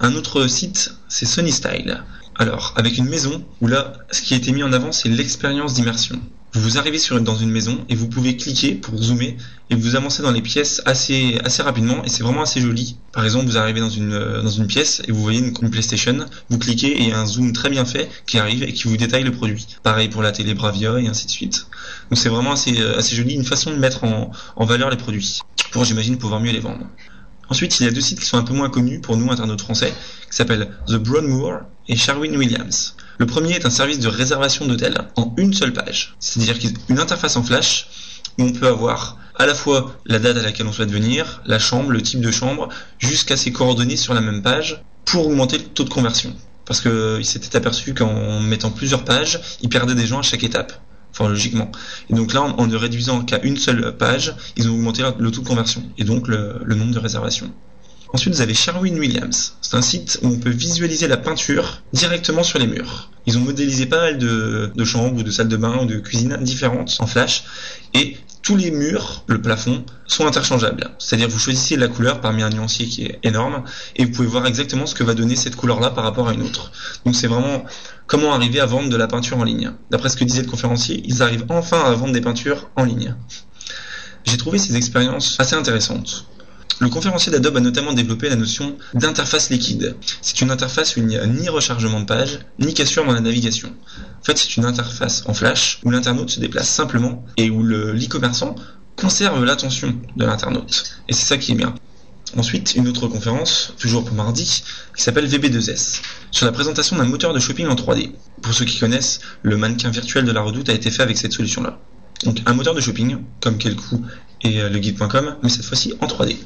Un autre site, c'est Sony Style. Alors, avec une maison où là, ce qui a été mis en avant, c'est l'expérience d'immersion. Vous arrivez sur, dans une maison et vous pouvez cliquer pour zoomer et vous avancez dans les pièces assez, assez rapidement et c'est vraiment assez joli. Par exemple, vous arrivez dans une, euh, dans une pièce et vous voyez une, PlayStation, vous cliquez et il y a un zoom très bien fait qui arrive et qui vous détaille le produit. Pareil pour la télé Bravia et ainsi de suite. Donc c'est vraiment assez, euh, assez joli, une façon de mettre en, en valeur les produits pour, j'imagine, pouvoir mieux les vendre. Ensuite, il y a deux sites qui sont un peu moins connus pour nous, internautes français, qui s'appellent The Broadmoor et Sherwin Williams. Le premier est un service de réservation d'hôtel en une seule page. C'est-à-dire qu'une interface en flash où on peut avoir à la fois la date à laquelle on souhaite venir, la chambre, le type de chambre, jusqu'à ses coordonnées sur la même page pour augmenter le taux de conversion. Parce qu'il s'était aperçu qu'en mettant plusieurs pages, il perdait des gens à chaque étape. Enfin, logiquement. Et donc là, en ne réduisant qu'à une seule page, ils ont augmenté le taux de conversion et donc le nombre de réservations. Ensuite, vous avez Sherwin Williams. C'est un site où on peut visualiser la peinture directement sur les murs. Ils ont modélisé pas mal de, chambres ou de salles de bain ou de cuisine différentes en flash et tous les murs, le plafond, sont interchangeables. C'est-à-dire vous choisissez la couleur parmi un nuancier qui est énorme et vous pouvez voir exactement ce que va donner cette couleur-là par rapport à une autre. Donc c'est vraiment comment arriver à vendre de la peinture en ligne. D'après ce que disait le conférencier, ils arrivent enfin à vendre des peintures en ligne. J'ai trouvé ces expériences assez intéressantes. Le conférencier d'Adobe a notamment développé la notion d'interface liquide. C'est une interface où il n'y a ni rechargement de page, ni cassure dans la navigation. En fait, c'est une interface en flash où l'internaute se déplace simplement et où l'e-commerçant conserve l'attention de l'internaute. Et c'est ça qui est bien. Ensuite, une autre conférence, toujours pour mardi, qui s'appelle VB2S, sur la présentation d'un moteur de shopping en 3D. Pour ceux qui connaissent, le mannequin virtuel de la redoute a été fait avec cette solution-là. Donc un moteur de shopping, comme Kelku et le guide.com, mais cette fois-ci en 3D.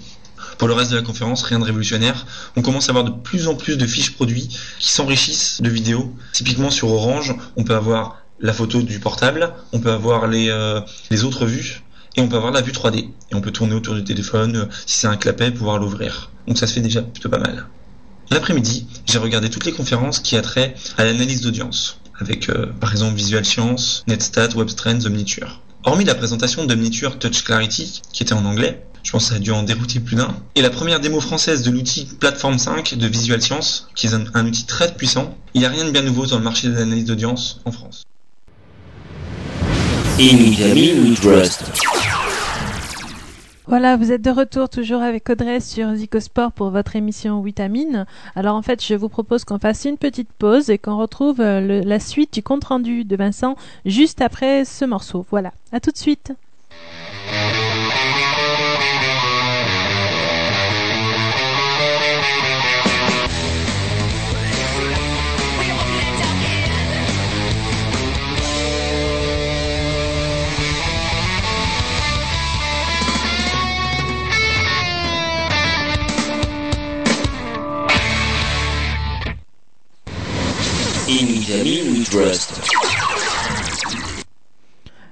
Pour le reste de la conférence, rien de révolutionnaire. On commence à avoir de plus en plus de fiches produits qui s'enrichissent de vidéos. Typiquement sur Orange, on peut avoir la photo du portable, on peut avoir les, euh, autres vues, et on peut avoir la vue 3D. Et on peut tourner autour du téléphone, euh, si c'est un clapet, pouvoir l'ouvrir. Donc ça se fait déjà plutôt pas mal. L'après-midi, j'ai regardé toutes les conférences qui a trait à l'analyse d'audience, avec euh, par exemple Visual Science, NetStat, WebStrends, Omniture. Hormis la présentation d'Omniture Touch Clarity, qui était en anglais, je pense que ça a dû en dérouter plus d'un. Et la première démo française de l'outil Platform 5 de Visual Science, qui est un, outil très puissant. Il n'y a rien de bien nouveau dans le marché de l'analyse d'audience en France. Voilà, vous êtes de retour toujours avec Audrey sur Zicosport pour votre émission Vitamine. Alors en fait, je vous propose qu'on fasse une petite pause et qu'on retrouve euh, la suite du compte rendu de Vincent juste après ce morceau. Voilà, à tout de suite.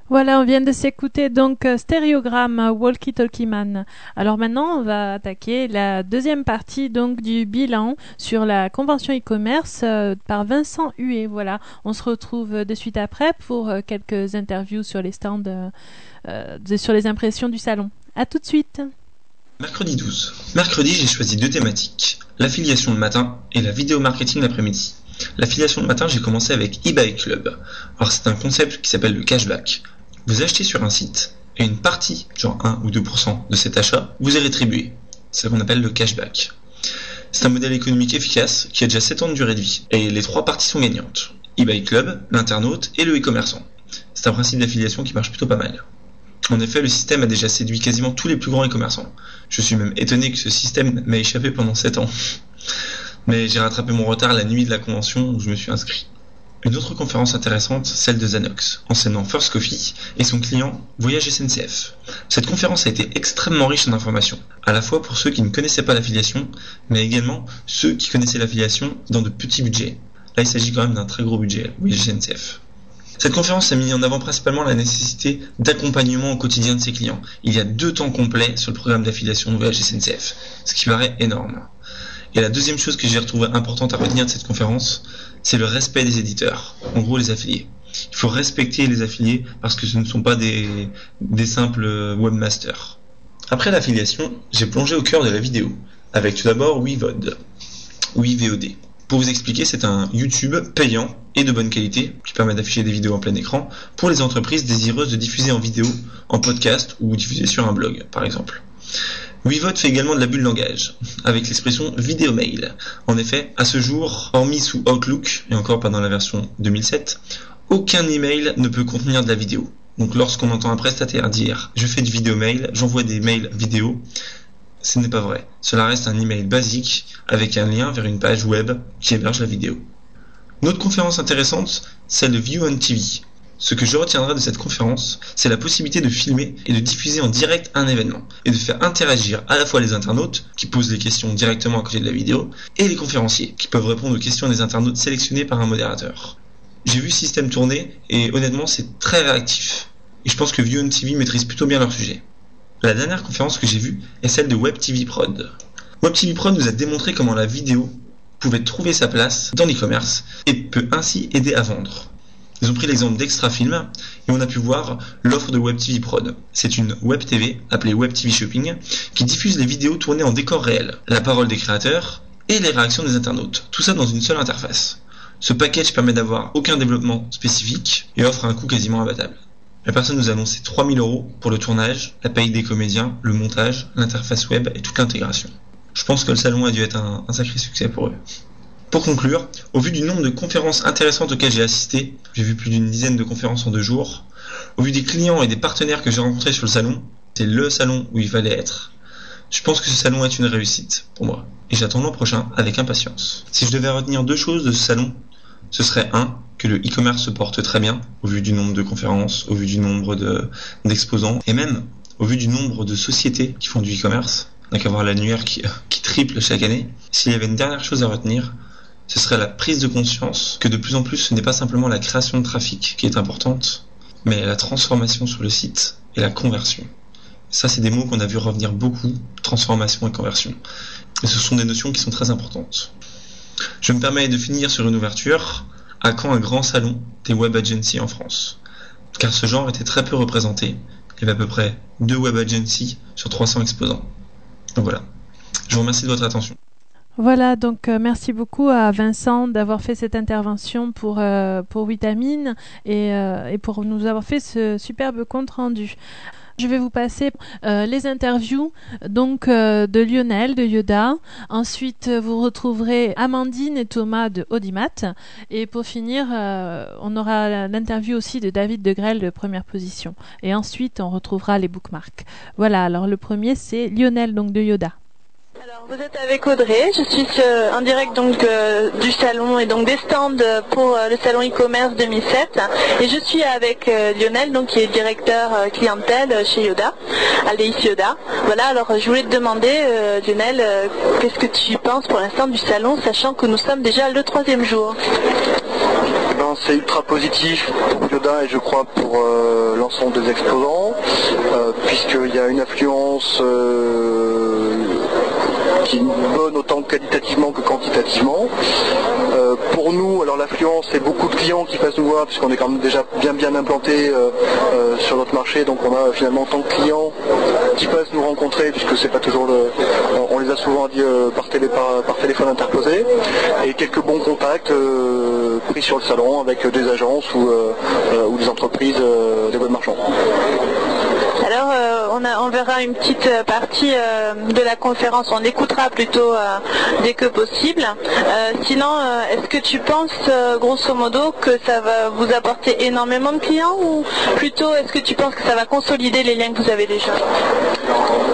Voilà, on vient de s'écouter donc euh, Stéréogramme Walkie Talkie Man. Alors maintenant, on va attaquer la deuxième partie donc du bilan sur la convention e-commerce euh, par Vincent Huet. Voilà, on se retrouve de suite après pour euh, quelques interviews sur les stands, sur les impressions du salon. À tout de suite. Mercredi 12. Mercredi, j'ai choisi deux thématiques l'affiliation le matin et la vidéo marketing l'après-midi. L'affiliation le matin, j'ai commencé avec eBay Club. Alors c'est un concept qui s'appelle le cashback. Vous achetez sur un site et une partie, genre 1 ou 2% de cet achat, vous est rétribué. C'est ce qu'on appelle le cashback. C'est un modèle économique efficace qui a déjà 7 ans de durée de vie et les trois parties sont gagnantes. eBay Club, l'internaute et le e-commerçant. C'est un principe d'affiliation qui marche plutôt pas mal. En effet, le système a déjà séduit quasiment tous les plus grands e-commerçants. Je suis même étonné que ce système m'ait échappé pendant 7 ans mais j'ai rattrapé mon retard la nuit de la convention où je me suis inscrit. Une autre conférence intéressante, celle de Zanox, enseignant First Coffee, et son client Voyage SNCF. Cette conférence a été extrêmement riche en informations, à la fois pour ceux qui ne connaissaient pas l'affiliation, mais également ceux qui connaissaient l'affiliation dans de petits budgets. Là, il s'agit quand même d'un très gros budget, Voyage SNCF. Cette conférence a mis en avant principalement la nécessité d'accompagnement au quotidien de ses clients. Il y a deux temps complets sur le programme d'affiliation de Voyage SNCF, ce qui paraît énorme. Et la deuxième chose que j'ai retrouvée importante à retenir de cette conférence, c'est le respect des éditeurs, en gros les affiliés. Il faut respecter les affiliés parce que ce ne sont pas des, simples webmasters. Après l'affiliation, j'ai plongé au cœur de la vidéo, avec tout d'abord WeVod, WeVOD. Pour vous expliquer, c'est un YouTube payant et de bonne qualité qui permet d'afficher des vidéos en plein écran pour les entreprises désireuses de diffuser en vidéo, en podcast ou diffuser sur un blog, par exemple. WeVote fait également de l'abus de langage, avec l'expression vidéo mail. En effet, à ce jour, hormis sous Outlook, et encore pas dans la version 2007, aucun email ne peut contenir de la vidéo. Donc lorsqu'on entend un prestataire dire je fais du vidéo mail, j'envoie des mails vidéo, ce n'est pas vrai. Cela reste un email basique avec un lien vers une page web qui héberge la vidéo. Une autre conférence intéressante, celle de View on TV. Ce que je retiendrai de cette conférence, c'est la possibilité de filmer et de diffuser en direct un événement, et de faire interagir à la fois les internautes, qui posent les questions directement à côté de la vidéo, et les conférenciers, qui peuvent répondre aux questions des internautes sélectionnés par un modérateur. J'ai vu ce système tourner, et honnêtement c'est très réactif. Et je pense que View TV maîtrise plutôt bien leur sujet. La dernière conférence que j'ai vue est celle de WebTV Prod. WebTV Prod nous a démontré comment la vidéo pouvait trouver sa place dans l'e-commerce et peut ainsi aider à vendre. Ils ont pris l'exemple d'Extra Film et on a pu voir l'offre de WebTV Prod. C'est une Web TV appelée WebTV Shopping qui diffuse les vidéos tournées en décor réel, la parole des créateurs et les réactions des internautes. Tout ça dans une seule interface. Ce package permet d'avoir aucun développement spécifique et offre un coût quasiment imbattable. La personne nous a annoncé 3000 euros pour le tournage, la paye des comédiens, le montage, l'interface web et toute l'intégration. Je pense que le salon a dû être un sacré succès pour eux. Pour conclure, au vu du nombre de conférences intéressantes auxquelles j'ai assisté, j'ai vu plus d'une dizaine de conférences en deux jours, au vu des clients et des partenaires que j'ai rencontrés sur le salon, c'est le salon où il fallait être. Je pense que ce salon est une réussite pour moi, et j'attends l'an prochain avec impatience. Si je devais retenir deux choses de ce salon, ce serait un, que le e-commerce se porte très bien, au vu du nombre de conférences, au vu du nombre d'exposants, et même au vu du nombre de sociétés qui font du e-commerce, donc avoir l'annuaire qui, qui triple chaque année. S'il y avait une dernière chose à retenir, ce serait la prise de conscience que de plus en plus ce n'est pas simplement la création de trafic qui est importante, mais la transformation sur le site et la conversion. Ça, c'est des mots qu'on a vu revenir beaucoup, transformation et conversion. Et ce sont des notions qui sont très importantes. Je me permets de finir sur une ouverture. À quand un grand salon des web agencies en France? Car ce genre était très peu représenté. Il y avait à peu près deux web agencies sur 300 exposants. Donc voilà. Je vous remercie de votre attention. Voilà, donc euh, merci beaucoup à Vincent d'avoir fait cette intervention pour, euh, pour Vitamine et, euh, et, pour nous avoir fait ce superbe compte rendu. Je vais vous passer les interviews donc de Lionel de Yoda. Ensuite, vous retrouverez Amandine et Thomas de Audimat. Et pour finir, on aura l'interview aussi de David de Grelle de Première Position. Et ensuite, on retrouvera les bookmarks. Voilà, alors le premier, c'est Lionel donc de Yoda. Alors vous êtes avec Audrey, je suis en direct donc euh, du salon et donc des stands pour euh, le salon e-commerce 2007 et je suis avec euh, Lionel donc qui est directeur clientèle chez Yoda, Aldeis Yoda. Voilà alors je voulais te demander Lionel qu'est-ce que tu penses pour l'instant du salon sachant que nous sommes déjà le troisième jour? Ben, c'est ultra positif pour Yoda et je crois pour l'ensemble des exposants puisqu'il y a une affluence qui est bonne autant qualitativement que quantitativement. Euh, pour nous, alors l'affluence, c'est beaucoup de clients qui passent nous voir, puisqu'on est quand même déjà bien bien implanté euh, euh, sur notre marché, donc on a finalement tant de clients qui passent nous rencontrer, puisque c'est pas toujours. On, les a souvent dit par, télé, par, téléphone interposé, et quelques bons contacts pris sur le salon avec des agences ou, ou des entreprises, des web marchands. Alors euh, on, a, on, verra une petite euh, partie euh, de la conférence, on écoutera plutôt dès que possible. Sinon, est-ce que tu penses grosso modo que ça va vous apporter énormément de clients ou plutôt est-ce que tu penses que ça va consolider les liens que vous avez déjà?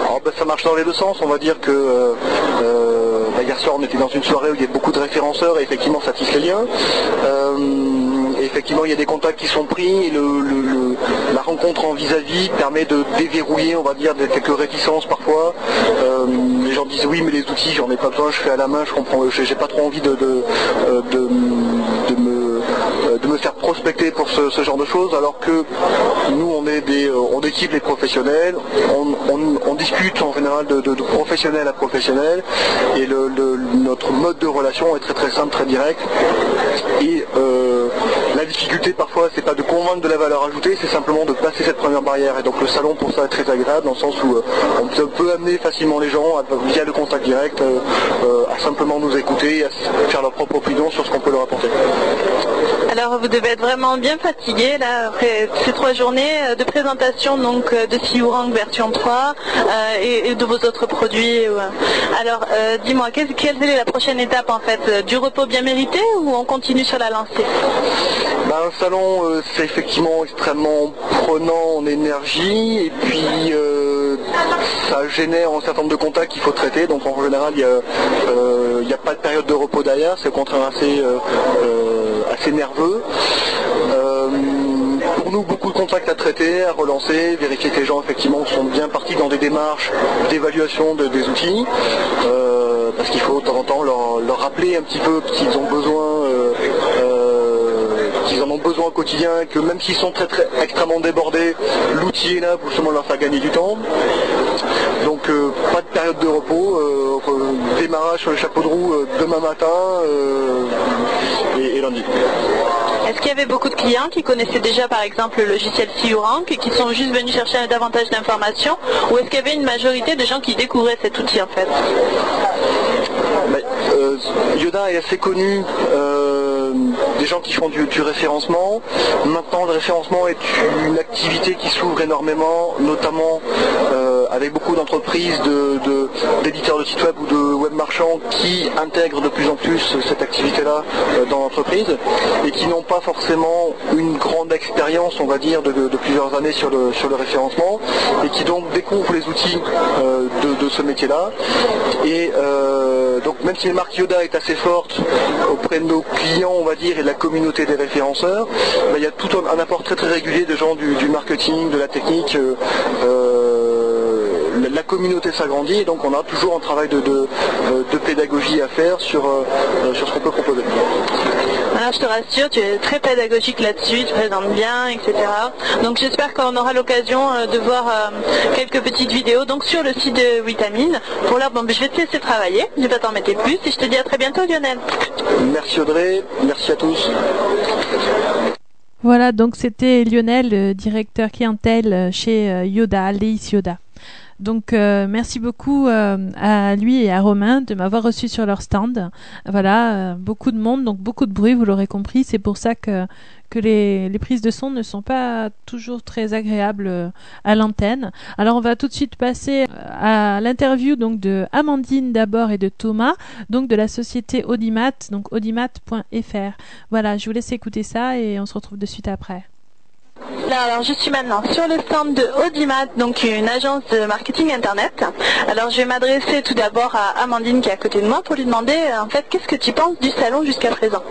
Alors, ben, Ça marche dans les deux sens, on va dire que hier soir on était dans une soirée où il y a beaucoup de référenceurs et effectivement ça tisse les liens effectivement il y a des contacts qui sont pris et le, la rencontre en vis-à-vis -vis permet de déverrouiller on va dire quelques réticences parfois. Euh, les gens disent oui mais les outils j'en ai pas besoin, je fais à la main, je comprends, j'ai pas trop envie de, de, de, de me de me faire prospecter pour ce, genre de choses alors que nous on est des on équipe les professionnels on, discute en général de, de, professionnel à professionnel et notre mode de relation est très très simple très direct euh, la difficulté parfois c'est pas de convaincre de la valeur ajoutée c'est simplement de passer cette première barrière et donc le salon pour ça est très agréable dans le sens où euh, on peut, amener facilement les gens à, via le contact direct euh, à simplement nous écouter à faire leur propre opinion sur ce qu'on peut leur apporter. Alors vous devez être vraiment bien fatigué là après ces trois journées de présentation donc de Siurang version 3 euh, et, de vos autres produits. Alors euh, dis-moi quelle, est la prochaine étape en fait Du repos bien mérité ou on continue sur la lancée? Ben, Un salon euh, c'est effectivement extrêmement prenant en énergie et puis ça génère un certain nombre de contacts qu'il faut traiter donc en général il n'y a, a, pas de période de repos derrière c'est au contraire assez, assez nerveux. Euh, nous beaucoup de contacts à traiter, à relancer, vérifier que les gens effectivement sont bien partis dans des démarches d'évaluation des outils. parce qu'il faut de temps en temps leur, rappeler un petit peu qu'ils ont besoin en ont besoin au quotidien, que même s'ils sont très, très extrêmement débordés, l'outil est là pour justement leur faire gagner du temps. Donc pas de période de repos, démarrage sur le chapeau de roue demain matin et, lundi. Est-ce qu'il y avait beaucoup de clients qui connaissaient déjà par exemple le logiciel CURank et qui sont juste venus chercher davantage d'informations ou est-ce qu'il y avait une majorité de gens qui découvraient cet outil en fait? Euh, Yoda est assez connu euh, gens qui font du, référencement. Maintenant, le référencement est une activité qui s'ouvre énormément, notamment euh, avec beaucoup d'entreprises, d'éditeurs de, sites web ou de web marchands qui intègrent de plus en plus cette activité-là dans l'entreprise et qui n'ont pas forcément une grande expérience, on va dire, de, plusieurs années sur le, sur le référencement et qui donc découvrent les outils de, ce métier-là. Et donc même si la marque Yoda est assez forte auprès de nos clients, on va dire, et de la communauté des référenceurs, il y a tout un, apport très très régulier de gens du, marketing, de la technique. Euh, euh, communauté s'agrandit et donc on a toujours un travail de, pédagogie à faire sur, euh, sur ce qu'on peut proposer. Alors je te rassure, tu es très pédagogique là-dessus, tu présentes bien, etc. Donc j'espère qu'on aura l'occasion de voir quelques petites vidéos donc sur le site de Vitamine. Pour l'heure, bon, ben, je vais te laisser travailler, je ne vais pas t'en mettre plus et je te dis à très bientôt Lionel. Merci Audrey, merci à tous. Voilà, donc c'était Lionel, directeur clientèle chez Yoda, Leis Yoda. Donc euh, merci beaucoup euh, à lui et à Romain de m'avoir reçu sur leur stand. Voilà, euh, beaucoup de monde, donc beaucoup de bruit, vous l'aurez compris. C'est pour ça que, que les, les, prises de son ne sont pas toujours très agréables à l'antenne. Alors on va tout de suite passer à l'interview donc de Amandine d'abord et de Thomas, donc de la société Audimat, donc audimat.fr. Voilà, je vous laisse écouter ça et on se retrouve de suite après. Alors, je suis maintenant sur le stand de Audimat, donc une agence de marketing internet. Alors je vais m'adresser tout d'abord à Amandine qui est à côté de moi pour lui demander euh, en fait qu'est-ce que tu penses du salon jusqu'à présent?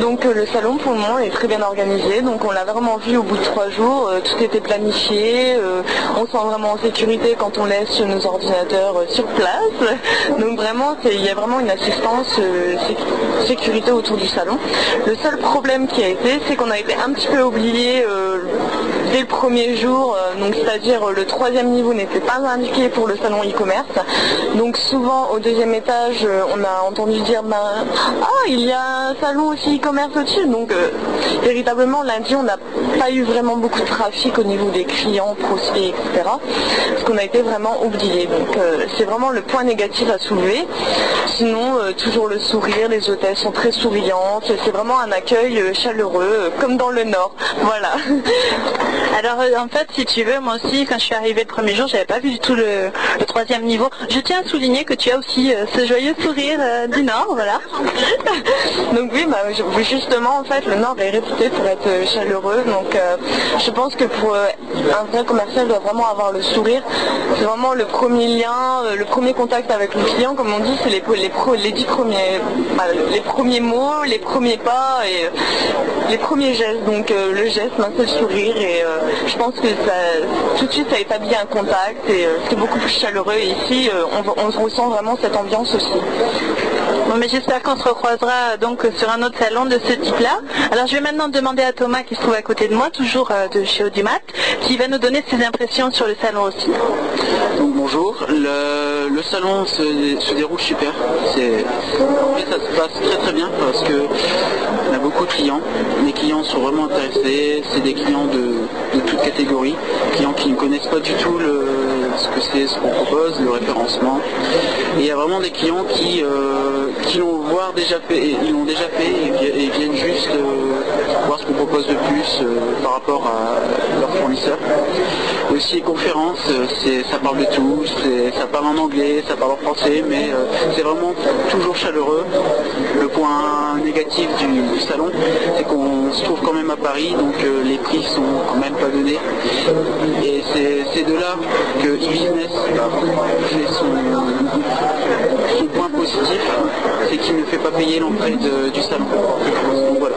Donc euh, le salon pour le moment est très bien organisé, donc on l'a vraiment vu au bout de trois jours, euh, tout était planifié, on se sent vraiment en sécurité quand on laisse nos ordinateurs sur place. Donc vraiment il y a vraiment une assistance sécurité autour du salon. Le seul problème qui a été c'est qu'on a été un petit peu oublié dès le premier jour, euh, donc c'est-à-dire euh, le troisième niveau n'était pas indiqué pour le salon e-commerce. Donc souvent au deuxième étage, euh, on a entendu dire ben, ah il y a un salon aussi e-commerce au-dessus. Donc véritablement lundi on n'a pas eu vraiment beaucoup de trafic au niveau des clients, prospects, etc. Parce qu'on a été vraiment oublié. Donc c'est vraiment le point négatif à soulever. Sinon toujours le sourire, les hôtels sont très souriantes, c'est vraiment un accueil chaleureux, comme dans le nord. Voilà. Alors euh, en fait, si tu veux, moi aussi, quand je suis arrivée le premier jour, j'avais pas vu du tout le, troisième niveau. Je tiens à souligner que tu as aussi euh, ce joyeux sourire euh, du Nord, voilà. donc oui, bah, justement, en fait, le Nord est réputé pour être chaleureux. Donc je pense que pour un vrai commercial doit vraiment avoir le sourire. C'est vraiment le premier lien, le premier contact avec le client, comme on dit, c'est les, les, les dix premiers, bah, les premiers mots, les premiers pas et les premiers gestes. Donc le geste, un seul sourire et euh, je pense que tout de suite ça établit un contact et euh, c'est beaucoup plus chaleureux et ici euh, on, on, ressent vraiment cette ambiance aussi. Mais j'espère qu'on se recroisera donc sur un autre salon de ce type-là. Alors je vais maintenant demander à Thomas qui se trouve à côté de moi, toujours de chez Audimat, qui va nous donner ses impressions sur le salon aussi. bonjour, le, salon se, déroule super. ça se passe très très bien parce que on a beaucoup de clients. Les clients sont vraiment intéressés. C'est des clients de, de toute catégorie, clients qui ne connaissent pas du tout ce que c'est ce qu'on propose, le référencement. Et il y a vraiment des clients qui, euh, qui l'ont déjà fait, ils déjà et, viennent juste euh, voir ce qu'on propose de plus euh, par rapport à leurs fournisseurs. Aussi les conférences, ça parle de tout, ça parle en anglais, ça parle en français, mais c'est vraiment toujours chaleureux. Le point négatif du, salon, c'est qu'on se trouve quand même à Paris, donc les prix sont quand même pas donnés. Et c'est de là que e-business fait son, point positif, c'est qu'il ne fait pas payer l'entrée du salon. voilà.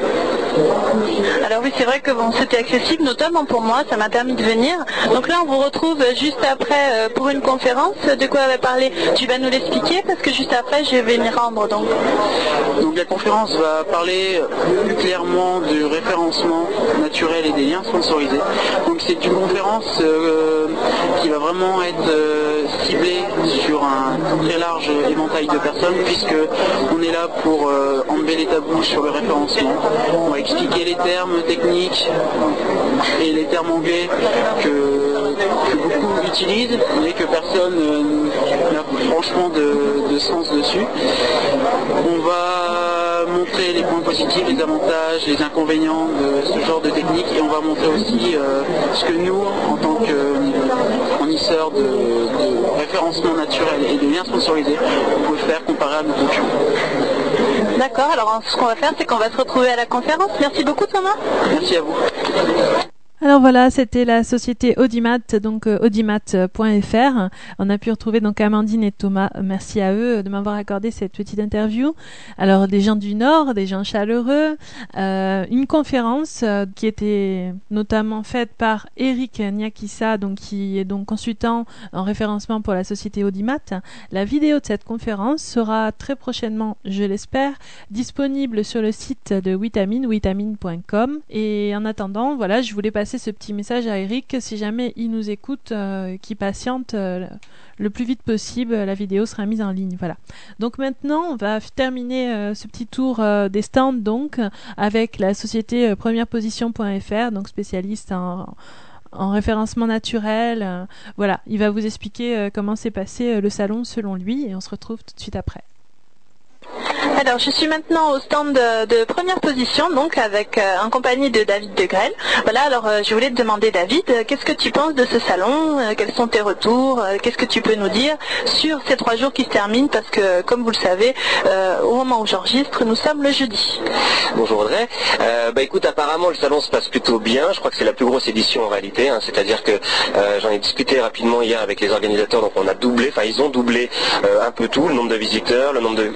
Alors oui, c'est vrai que bon, c'était accessible, notamment pour moi, ça m'a permis de venir. Donc là, on vous retrouve juste après euh, pour une conférence. De quoi on va parler Tu vas nous l'expliquer parce que juste après, je vais m'y rendre. Donc. Donc la conférence va parler plus clairement du référencement naturel et des liens sponsorisés. Donc c'est une conférence euh, qui va vraiment être euh, ciblée sur un très large éventail de personnes puisque on est là pour euh, enlever les tabous sur le référencement. On va expliquer les termes techniques et les termes anglais que, beaucoup utilisent mais que personne euh, n'a franchement de, sens dessus. Montrer les points positifs, les avantages, les inconvénients de ce genre de technique et on va montrer aussi euh, ce que nous, en tant que fournisseurs de, de référencement naturel et de liens sponsorisés, on peut faire comparé à nos concurrents. D'accord, alors ce qu'on va faire, c'est qu'on va se retrouver à la conférence. Merci beaucoup Thomas. Merci à vous. Alors voilà, c'était la société Audimat, donc euh, audimat.fr. On a pu retrouver donc Amandine et Thomas. Merci à eux de m'avoir accordé cette petite interview. Alors des gens du Nord, des gens chaleureux, euh, une conférence euh, qui était notamment faite par Eric Niakissa, donc qui est donc consultant en référencement pour la société Audimat. La vidéo de cette conférence sera très prochainement, je l'espère, disponible sur le site de Vitamine, vitamine.com. Et en attendant, voilà, je voulais passer ce petit message à Eric. Si jamais il nous écoute, euh, qui patiente euh, le plus vite possible, la vidéo sera mise en ligne. Voilà. Donc maintenant, on va terminer euh, ce petit tour euh, des stands donc avec la société premièreposition.fr, donc spécialiste en en référencement naturel. voilà, il va vous expliquer comment s'est passé le salon selon lui et on se retrouve tout de suite après. Alors, je suis maintenant au stand de, première position, donc avec euh, en compagnie de David de Grelle. Voilà, alors euh, je voulais te demander, David, euh, qu'est-ce que tu penses de ce salon Quels sont tes retours Qu'est-ce que tu peux nous dire sur ces trois jours qui se terminent Parce que, comme vous le savez, au moment où j'enregistre, nous sommes le jeudi. Bonjour Audrey. Bah écoute, apparemment le salon se passe plutôt bien. Je crois que c'est la plus grosse édition en réalité. hein. C'est-à-dire que j'en ai discuté rapidement hier avec les organisateurs. Donc on a doublé, enfin ils ont doublé un peu tout, le nombre de visiteurs, le nombre de-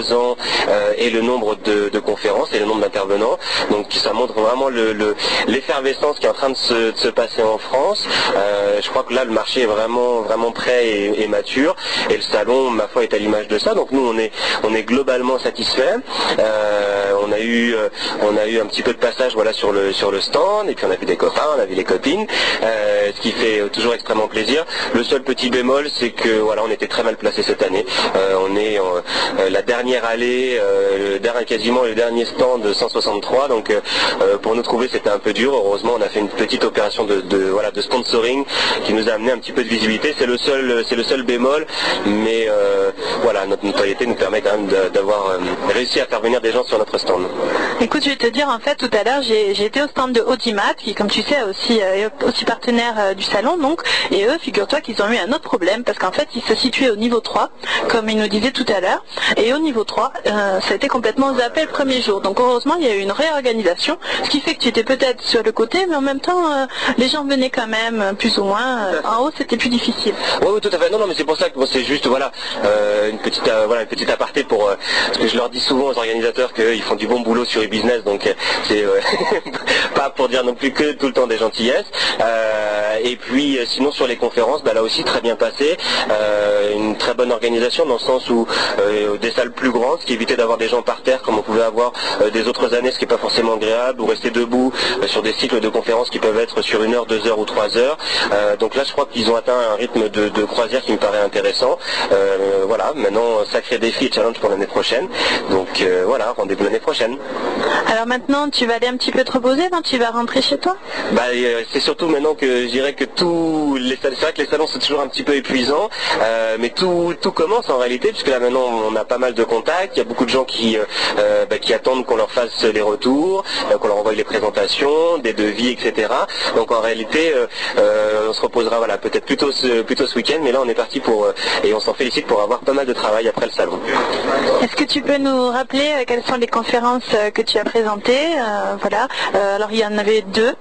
d'exposants euh, et le nombre de, conférences et le nombre d'intervenants. Donc ça montre vraiment le- le- l'effervescence qui est en train de se, passer en France. Euh, je crois que là le marché est vraiment vraiment prêt et, mature. Et le salon, ma foi, est à l'image de ça. Donc nous on est on est globalement satisfait. Euh, on a eu on a eu un petit peu de passage voilà sur le sur le stand et puis on a vu des copains, on a vu les copines, ce qui fait euh, toujours extrêmement plaisir. Le seul petit bémol, c'est que voilà, on était très mal placé cette année. Euh, on est euh, la dernière allée, euh, le quasiment le dernier stand de 163. Donc euh, euh, pour nous trouver, c'était un peu dur. Heureusement, on a fait une petite opération de, voilà de sponsoring qui nous a amené un petit peu de visibilité. C'est le seul c'est le seul bémol, mais euh, voilà, notre notoriété nous permet quand même d'avoir euh, réussi à faire venir des gens sur notre stand. Écoute, je vais te dire, en fait, tout à l'heure, j'ai été au stand de Audimat, qui, comme tu sais, aussi, euh, est aussi partenaire euh, du salon, donc, et eux, figure-toi qu'ils ont eu un autre problème, parce qu'en fait, ils se situaient au niveau 3, comme ils nous disaient tout à l'heure, et au niveau 3, euh, ça a été complètement zappé le premier jour. Donc, heureusement, il y a eu une réorganisation, ce qui fait que tu étais peut-être sur le côté, mais en même temps, euh, les gens venaient quand même, plus ou moins. en haut, c'était plus difficile. Oui, oui, tout à fait. Non, non, mais c'est pour ça que bon, c'est juste voilà une petite voilà une petite aparté pour parce que je leur dis souvent aux organisateurs qu'ils font du bon boulot sur e-business, donc c'est pas pour dire non plus que tout le temps des gentillesses. Euh, et puis euh, sinon sur les conférences, bah, là aussi très bien passé, Euh, une très bonne organisation dans le sens où euh, des salles plus grandes, ce qui évitait d'avoir des gens par terre comme on pouvait avoir euh, des autres années, ce qui n'est pas forcément agréable, ou rester debout euh, sur des cycles de conférences qui peuvent être sur une heure, deux heures ou trois heures. Euh, donc là, je crois qu'ils ont atteint un rythme de, de croisière qui me paraît intéressant. Euh, voilà, maintenant, sacré défi et challenge pour l'année prochaine. Donc euh, voilà, rendez-vous l'année prochaine. Alors maintenant, tu vas aller un petit peu te reposer, quand tu vas rentrer chez toi? Bah, euh, c'est surtout maintenant que je dirais que tous les salons, c'est vrai que les salons c'est toujours un petit peu épuisant, euh, mais tout, tout commence en réalité, puisque là maintenant on a pas mal de contacts, il y a beaucoup de gens qui, euh, bah, qui attendent qu'on leur fasse les retours, euh, qu'on leur envoie les présentations, des devis, etc. Donc en réalité, on se reposera voilà, peut-être plutôt ce, plutôt ce week-end, mais là on est parti pour, et on s'en félicite pour avoir pas mal de travail après le salon. Est-ce que tu peux nous rappeler quelles sont les conférences que tu as présentées Voilà. Alors il y en avait deux.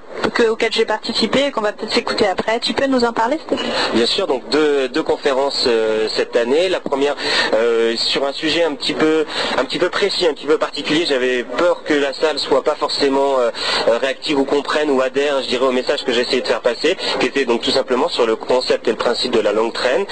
Auquel j'ai participé et qu'on va peut-être s'écouter après. Tu peux nous en parler, s'il te plaît? Bien sûr, donc deux, conférences cette année. La première sur un sujet un petit peu un petit peu précis, un petit peu particulier. J'avais peur que la salle soit pas forcément réactive ou comprenne ou adhère, je dirais, au message que j'essayais de faire passer, qui était donc tout simplement sur le concept et le principe de la longue traîne.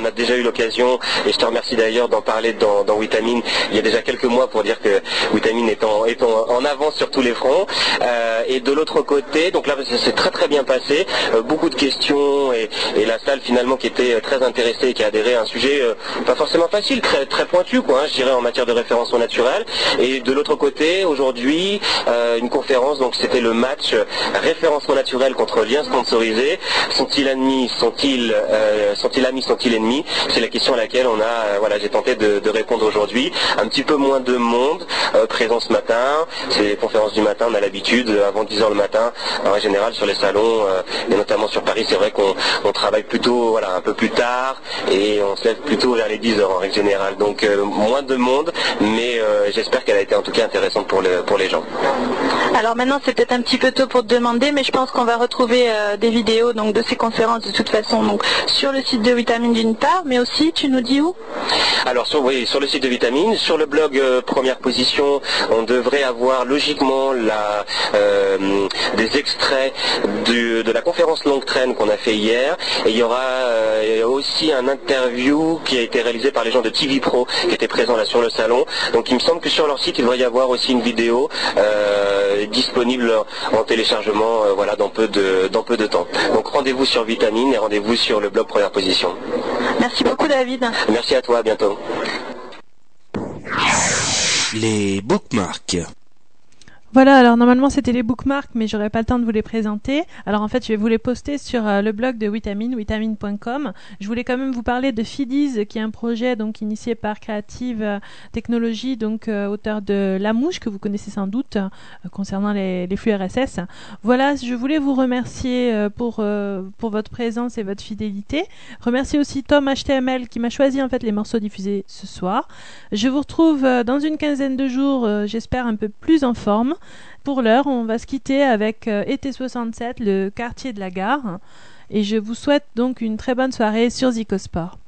On a déjà eu l'occasion, et je te remercie d'ailleurs d'en parler dans, dans Vitamine il y a déjà quelques mois pour dire que Vitamine est en, avance sur tous les fronts. Euh, et de l'autre côté, donc là c'est très très bien passé, euh, beaucoup de questions et, la salle finalement qui était très intéressée et qui a adhéré à un sujet euh, pas forcément facile, très, pointu quoi, hein, je dirais en matière de référencement naturel. Et de l'autre côté, aujourd'hui, une conférence, donc c'était le match référencement naturel contre lien sponsorisé. Sont-ils ennemis, sont-ils amis, sont-ils ennemis C'est la question à laquelle on a, voilà, j'ai tenté de, répondre aujourd'hui. Un petit peu moins de monde présent ce matin. C'est les conférences du matin, on a l'habitude, avant 10h le matin, en général sur les salons, euh, et notamment sur Paris, c'est vrai qu'on travaille plutôt voilà, un peu plus tard et on se lève plutôt vers les 10h en règle générale. Donc euh, moins de monde, mais euh, j'espère qu'elle a été en tout cas intéressante pour, les gens. Alors maintenant c'est peut-être un petit peu tôt pour te demander, mais je pense qu'on va retrouver des vidéos donc, de ces conférences de toute façon donc, sur le site de Vitamine mais aussi tu nous dis où? Alors sur, oui, sur le site de Vitamine, sur le blog Première Position, on devrait avoir logiquement la, euh, des extraits de la conférence longue traîne qu'on a fait hier. Et il y aura euh, aussi un interview qui a été réalisé par les gens de TV Pro qui étaient présents là sur le salon. Donc il me semble que sur leur site, il devrait y avoir aussi une vidéo euh, disponible en téléchargement voilà, dans, peu de, dans peu de temps. Donc rendez-vous sur Vitamine et rendez-vous sur le blog Première Position. Merci beaucoup David. Merci à toi, à bientôt. Les bookmarks. Voilà, alors normalement c'était les bookmarks, mais j'aurais pas le temps de vous les présenter. Alors en fait, je vais vous les poster sur euh, le blog de Vitamine, vitamine.com. Je voulais quand même vous parler de Fidiz, qui est un projet donc initié par Creative euh, Technologies, donc euh, auteur de La Mouche, que vous connaissez sans doute concernant les, flux RSS. Voilà, je voulais vous remercier pour pour votre présence et votre fidélité. Remercier aussi Tom HTML qui m'a choisi en fait les morceaux diffusés ce soir. Je vous retrouve dans une quinzaine de jours, j'espère un peu plus en forme. Pour l'heure, on va se quitter avec Été euh, 67, le quartier de la gare. Et je vous souhaite donc une très bonne soirée sur Zicosport.